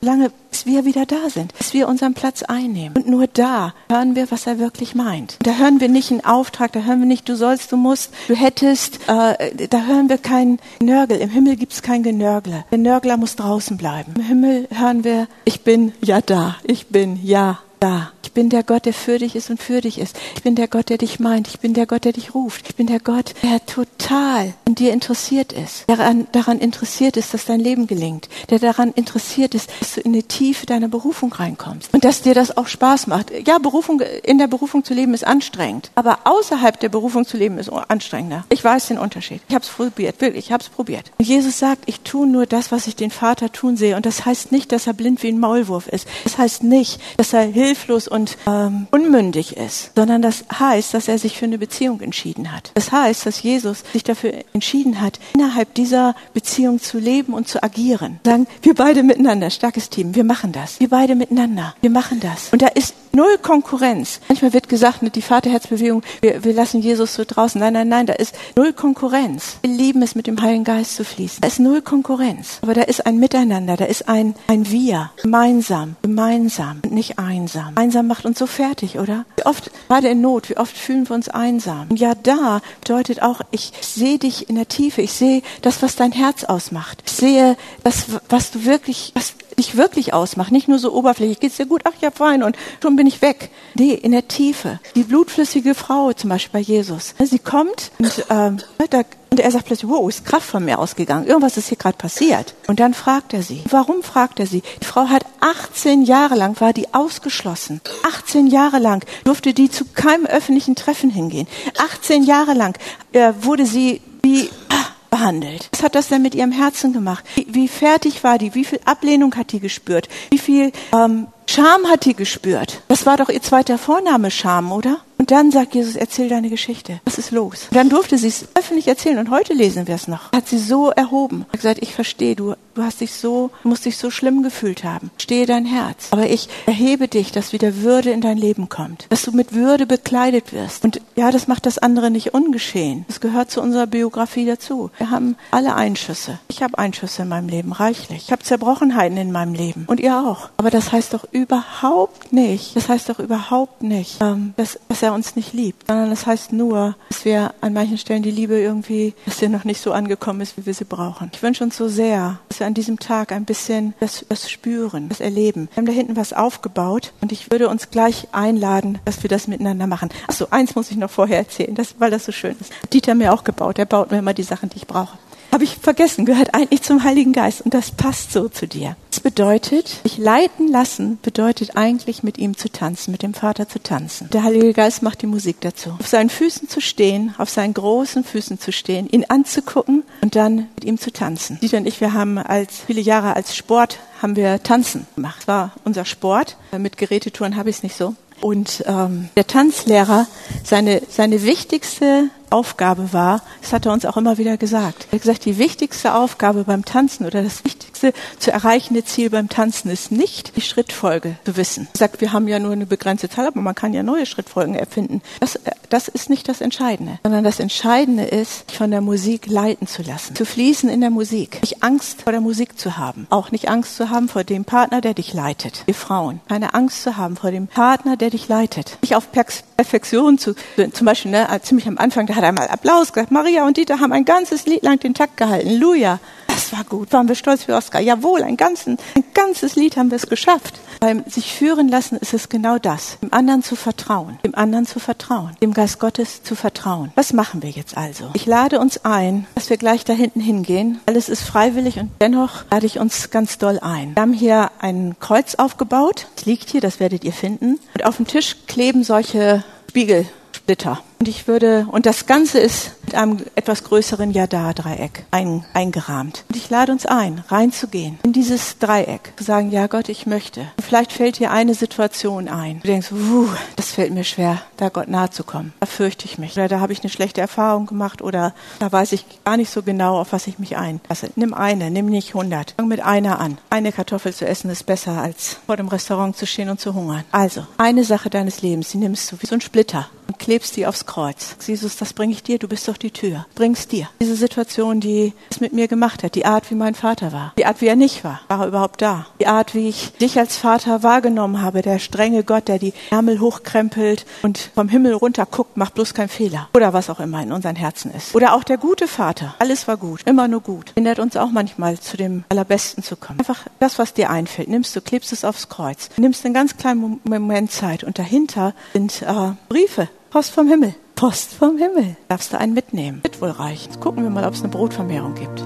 lange, bis wir wieder da sind, bis wir unseren Platz einnehmen. Und nur da hören wir, was er wirklich meint. Da hören wir nicht einen Auftrag, da hören wir nicht, du sollst, du musst, du hättest, äh, da hören wir kein Nörgel. Im Himmel gibt's kein Genörgler. Der Nörgler muss draußen bleiben. Im Himmel hören wir, ich bin ja da, ich bin ja da. Ich bin der Gott, der für dich ist und für dich ist. Ich bin der Gott, der dich meint. Ich bin der Gott, der dich ruft. Ich bin der Gott, der total an dir interessiert ist. Der daran, daran interessiert ist, dass dein Leben gelingt. Der daran interessiert ist, dass du in die Tiefe deiner Berufung reinkommst. Und dass dir das auch Spaß macht. Ja, Berufung, in der Berufung zu leben ist anstrengend. Aber außerhalb der Berufung zu leben ist anstrengender. Ich weiß den Unterschied. Ich habe es probiert. Wirklich, ich habe es probiert. Und Jesus sagt, ich tue nur das, was ich den Vater tun sehe. Und das heißt nicht, dass er blind wie ein Maulwurf ist. Das heißt nicht, dass er hilflos und ähm, unmündig ist, sondern das heißt, dass er sich für eine Beziehung entschieden hat. Das heißt, dass Jesus sich dafür entschieden hat, innerhalb dieser Beziehung zu leben und zu agieren. Sagen, wir beide miteinander, starkes Team, wir machen das. Wir beide miteinander, wir machen das. Und da ist null Konkurrenz. Manchmal wird gesagt, die Vaterherzbewegung, wir, wir lassen Jesus so draußen. Nein, nein, nein, da ist null Konkurrenz. Wir lieben es, mit dem Heiligen Geist zu fließen. Da ist null Konkurrenz. Aber da ist ein Miteinander, da ist ein, ein Wir. Gemeinsam, gemeinsam und nicht einsam. Einsam macht uns so fertig, oder? Wie oft, gerade in Not, wie oft fühlen wir uns einsam? Und ja, da bedeutet auch, ich sehe dich in der Tiefe. Ich sehe das, was dein Herz ausmacht. Ich sehe das, was du wirklich, was dich wirklich ausmacht. Nicht nur so oberflächlich, geht's dir gut? Ach ja, fein. Und schon bin ich weg. Nee, in der Tiefe. Die blutflüssige Frau, zum Beispiel bei Jesus. Sie kommt und, ähm, da und er sagt plötzlich, wow, ist Kraft von mir ausgegangen. Irgendwas ist hier gerade passiert. Und dann fragt er sie. Warum fragt er sie? Die Frau hat 18 Jahre lang, war die ausgeschlossen. 18 Jahre lang durfte die zu keinem öffentlichen Treffen hingehen. 18 Jahre lang äh, wurde sie wie ah, behandelt. Was hat das denn mit ihrem Herzen gemacht? Wie, wie fertig war die? Wie viel Ablehnung hat die gespürt? Wie viel ähm, Scham hat die gespürt? Das war doch ihr zweiter Vorname Scham, oder? Und dann sagt Jesus, erzähl deine Geschichte. Was ist los? Und dann durfte sie es öffentlich erzählen und heute lesen wir es noch. Hat sie so erhoben. Hat gesagt, ich verstehe, du, du hast dich so, musst dich so schlimm gefühlt haben. Stehe dein Herz. Aber ich erhebe dich, dass wieder Würde in dein Leben kommt. Dass du mit Würde bekleidet wirst. Und ja, das macht das andere nicht ungeschehen. Das gehört zu unserer Biografie dazu. Wir haben alle Einschüsse. Ich habe Einschüsse in meinem Leben, reichlich. Ich habe Zerbrochenheiten in meinem Leben. Und ihr auch. Aber das heißt doch überhaupt nicht, das heißt doch überhaupt nicht, ähm, dass, dass er er uns nicht liebt, sondern das heißt nur, dass wir an manchen Stellen die Liebe irgendwie, dass sie noch nicht so angekommen ist, wie wir sie brauchen. Ich wünsche uns so sehr, dass wir an diesem Tag ein bisschen das, das spüren, das erleben. Wir haben da hinten was aufgebaut und ich würde uns gleich einladen, dass wir das miteinander machen. Achso, eins muss ich noch vorher erzählen, das, weil das so schön ist. Dieter mir auch gebaut, er baut mir immer die Sachen, die ich brauche habe ich vergessen, gehört eigentlich zum Heiligen Geist und das passt so zu dir. Das bedeutet, sich leiten lassen bedeutet eigentlich mit ihm zu tanzen, mit dem Vater zu tanzen. Der Heilige Geist macht die Musik dazu. Auf seinen Füßen zu stehen, auf seinen großen Füßen zu stehen, ihn anzugucken und dann mit ihm zu tanzen. Dieter und ich, wir haben als viele Jahre als Sport haben wir Tanzen gemacht. Das war unser Sport. Mit Gerätetouren habe ich es nicht so. Und ähm, der Tanzlehrer, seine, seine wichtigste Aufgabe war, das hat er uns auch immer wieder gesagt, er hat gesagt, die wichtigste Aufgabe beim Tanzen oder das Wichtigste zu erreichende Ziel beim Tanzen ist nicht, die Schrittfolge zu wissen. Ich sagt, wir haben ja nur eine begrenzte Zahl, aber man kann ja neue Schrittfolgen erfinden. Das, das ist nicht das Entscheidende, sondern das Entscheidende ist, sich von der Musik leiten zu lassen, zu fließen in der Musik, nicht Angst vor der Musik zu haben, auch nicht Angst zu haben vor dem Partner, der dich leitet. Wir Frauen, keine Angst zu haben vor dem Partner, der dich leitet, nicht auf Perfektion zu, zum Beispiel, ne, ziemlich am Anfang, da hat er mal Applaus gesagt, Maria und Dieter haben ein ganzes Lied lang den Takt gehalten, Luja. Das war gut, waren wir stolz für Oscar. Jawohl, ein, ganzen, ein ganzes Lied haben wir es geschafft. Beim sich führen lassen ist es genau das, dem anderen zu vertrauen, dem anderen zu vertrauen, dem Geist Gottes zu vertrauen. Was machen wir jetzt also? Ich lade uns ein, dass wir gleich da hinten hingehen. Alles ist freiwillig und dennoch lade ich uns ganz doll ein. Wir haben hier ein Kreuz aufgebaut. Es liegt hier, das werdet ihr finden. Und auf dem Tisch kleben solche Spiegelsplitter. Und ich würde, und das Ganze ist mit einem etwas größeren Yada-Dreieck ein, eingerahmt. Und ich lade uns ein, reinzugehen in dieses Dreieck, zu sagen, ja Gott, ich möchte. Und vielleicht fällt dir eine Situation ein. Du denkst, wuh, das fällt mir schwer, da Gott nahe zu kommen. Da fürchte ich mich. Oder da habe ich eine schlechte Erfahrung gemacht oder da weiß ich gar nicht so genau, auf was ich mich einlasse. Nimm eine, nimm nicht hundert. Fang mit einer an. Eine Kartoffel zu essen ist besser, als vor dem Restaurant zu stehen und zu hungern. Also, eine Sache deines Lebens, die nimmst du wie so ein Splitter und klebst die aufs Kreuz. Jesus, das bringe ich dir, du bist doch die Tür. Bring's dir. Diese Situation, die es mit mir gemacht hat, die Art, wie mein Vater war, die Art, wie er nicht war, war er überhaupt da. Die Art, wie ich dich als Vater wahrgenommen habe, der strenge Gott, der die Ärmel hochkrempelt und vom Himmel runter guckt, macht bloß keinen Fehler. Oder was auch immer in unseren Herzen ist. Oder auch der gute Vater. Alles war gut, immer nur gut. Hindert uns auch manchmal zu dem Allerbesten zu kommen. Einfach das, was dir einfällt, nimmst du, klebst es aufs Kreuz, nimmst einen ganz kleinen Moment Zeit und dahinter sind äh, Briefe, Post vom Himmel. Post vom Himmel. Darfst du einen mitnehmen? Wird wohl reichen. Jetzt gucken wir mal, ob es eine Brotvermehrung gibt.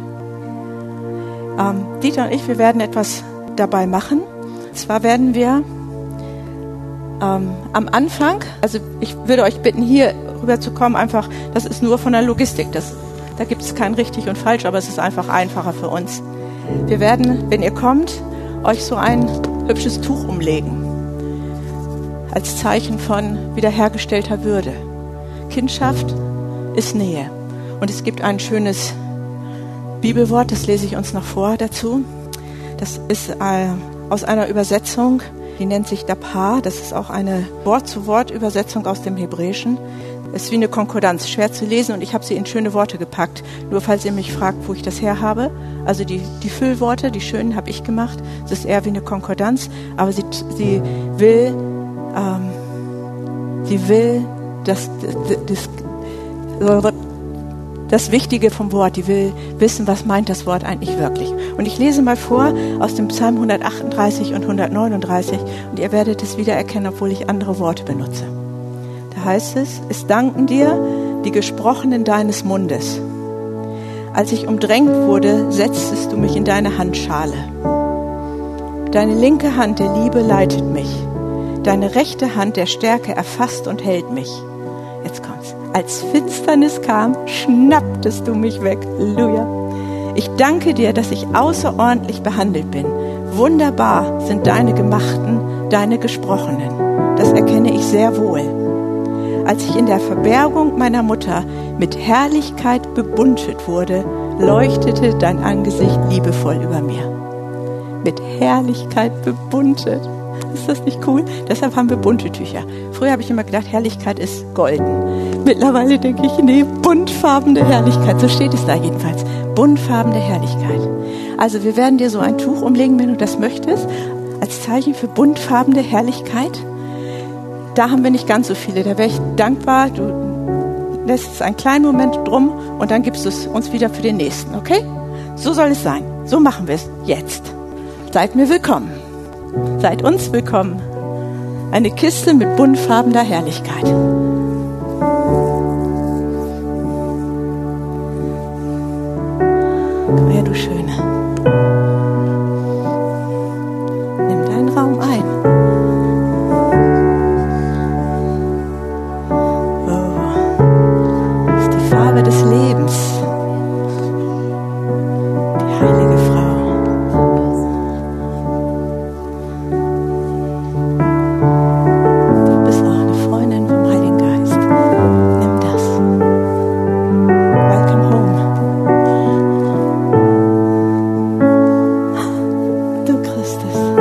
Ähm, Dieter und ich, wir werden etwas dabei machen. Und zwar werden wir ähm, am Anfang, also ich würde euch bitten, hier rüber zu kommen, einfach, das ist nur von der Logistik. Das, da gibt es kein richtig und falsch, aber es ist einfach einfacher für uns. Wir werden, wenn ihr kommt, euch so ein hübsches Tuch umlegen als Zeichen von wiederhergestellter Würde. Kindschaft ist Nähe. Und es gibt ein schönes Bibelwort, das lese ich uns noch vor dazu. Das ist äh, aus einer Übersetzung, die nennt sich Dapar. Das ist auch eine Wort-zu-Wort-Übersetzung aus dem Hebräischen. Es ist wie eine Konkordanz, schwer zu lesen und ich habe sie in schöne Worte gepackt. Nur falls ihr mich fragt, wo ich das her habe. Also die, die Füllworte, die schönen habe ich gemacht. Es ist eher wie eine Konkordanz, aber sie, sie will ähm, sie will das, das, das, das Wichtige vom Wort. Die will wissen, was meint das Wort eigentlich wirklich. Und ich lese mal vor aus dem Psalm 138 und 139 und ihr werdet es wieder erkennen, obwohl ich andere Worte benutze. Da heißt es, es danken dir die Gesprochenen deines Mundes. Als ich umdrängt wurde, setztest du mich in deine Handschale. Deine linke Hand der Liebe leitet mich. Deine rechte Hand der Stärke erfasst und hält mich. Jetzt kommt's. Als Finsternis kam, schnapptest du mich weg. Halleluja. Ich danke dir, dass ich außerordentlich behandelt bin. Wunderbar sind deine Gemachten, deine Gesprochenen. Das erkenne ich sehr wohl. Als ich in der Verbergung meiner Mutter mit Herrlichkeit bebuntet wurde, leuchtete dein Angesicht liebevoll über mir. Mit Herrlichkeit bebuntet. Ist das nicht cool? Deshalb haben wir bunte Tücher. Früher habe ich immer gedacht, Herrlichkeit ist golden. Mittlerweile denke ich, nee, buntfarbene Herrlichkeit. So steht es da jedenfalls. Buntfarbene Herrlichkeit. Also wir werden dir so ein Tuch umlegen, wenn du das möchtest, als Zeichen für buntfarbene Herrlichkeit. Da haben wir nicht ganz so viele. Da wäre ich dankbar. Du lässt es einen kleinen Moment drum und dann gibst du es uns wieder für den nächsten, okay? So soll es sein. So machen wir es jetzt. Seid mir willkommen. Seid uns willkommen. Eine Kiste mit buntfarbener Herrlichkeit. Komm her, du Schöne. justice.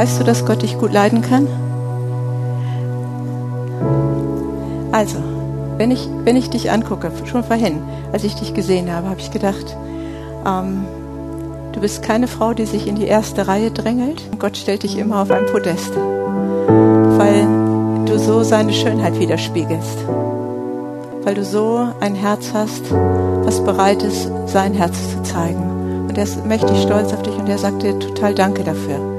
Weißt du, dass Gott dich gut leiden kann? Also, wenn ich, wenn ich dich angucke, schon vorhin, als ich dich gesehen habe, habe ich gedacht, ähm, du bist keine Frau, die sich in die erste Reihe drängelt. Gott stellt dich immer auf ein Podest, weil du so seine Schönheit widerspiegelst. Weil du so ein Herz hast, was bereit ist, sein Herz zu zeigen. Und er ist mächtig stolz auf dich und er sagt dir total Danke dafür.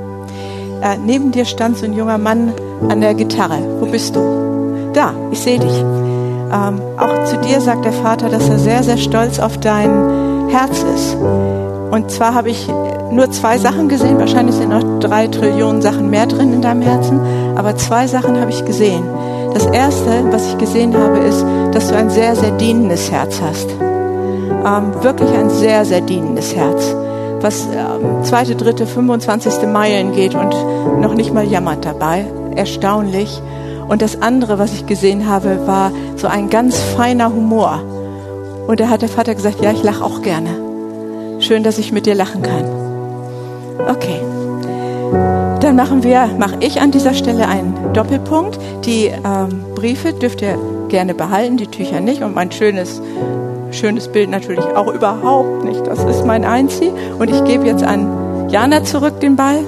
Äh, neben dir stand so ein junger Mann an der Gitarre. Wo bist du? Da, ich sehe dich. Ähm, auch zu dir sagt der Vater, dass er sehr, sehr stolz auf dein Herz ist. Und zwar habe ich nur zwei Sachen gesehen, wahrscheinlich sind noch drei Trillionen Sachen mehr drin in deinem Herzen, aber zwei Sachen habe ich gesehen. Das erste, was ich gesehen habe, ist, dass du ein sehr, sehr dienendes Herz hast. Ähm, wirklich ein sehr, sehr dienendes Herz, was ähm, zweite, dritte, 25. Meilen geht und noch nicht mal jammert dabei. Erstaunlich. Und das andere, was ich gesehen habe, war so ein ganz feiner Humor. Und da hat der Vater gesagt, ja, ich lache auch gerne. Schön, dass ich mit dir lachen kann. Okay. Dann machen wir, mache ich an dieser Stelle einen Doppelpunkt. Die ähm, Briefe dürft ihr gerne behalten, die Tücher nicht. Und mein schönes schönes Bild natürlich auch überhaupt nicht. Das ist mein Einzieh. Und ich gebe jetzt an Jana zurück den Ball.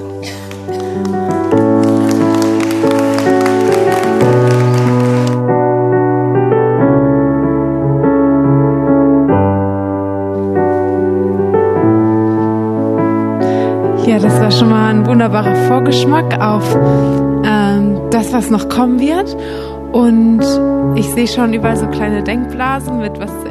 Ja, das war schon mal ein wunderbarer Vorgeschmack auf ähm, das, was noch kommen wird. Und ich sehe schon überall so kleine Denkblasen mit was zu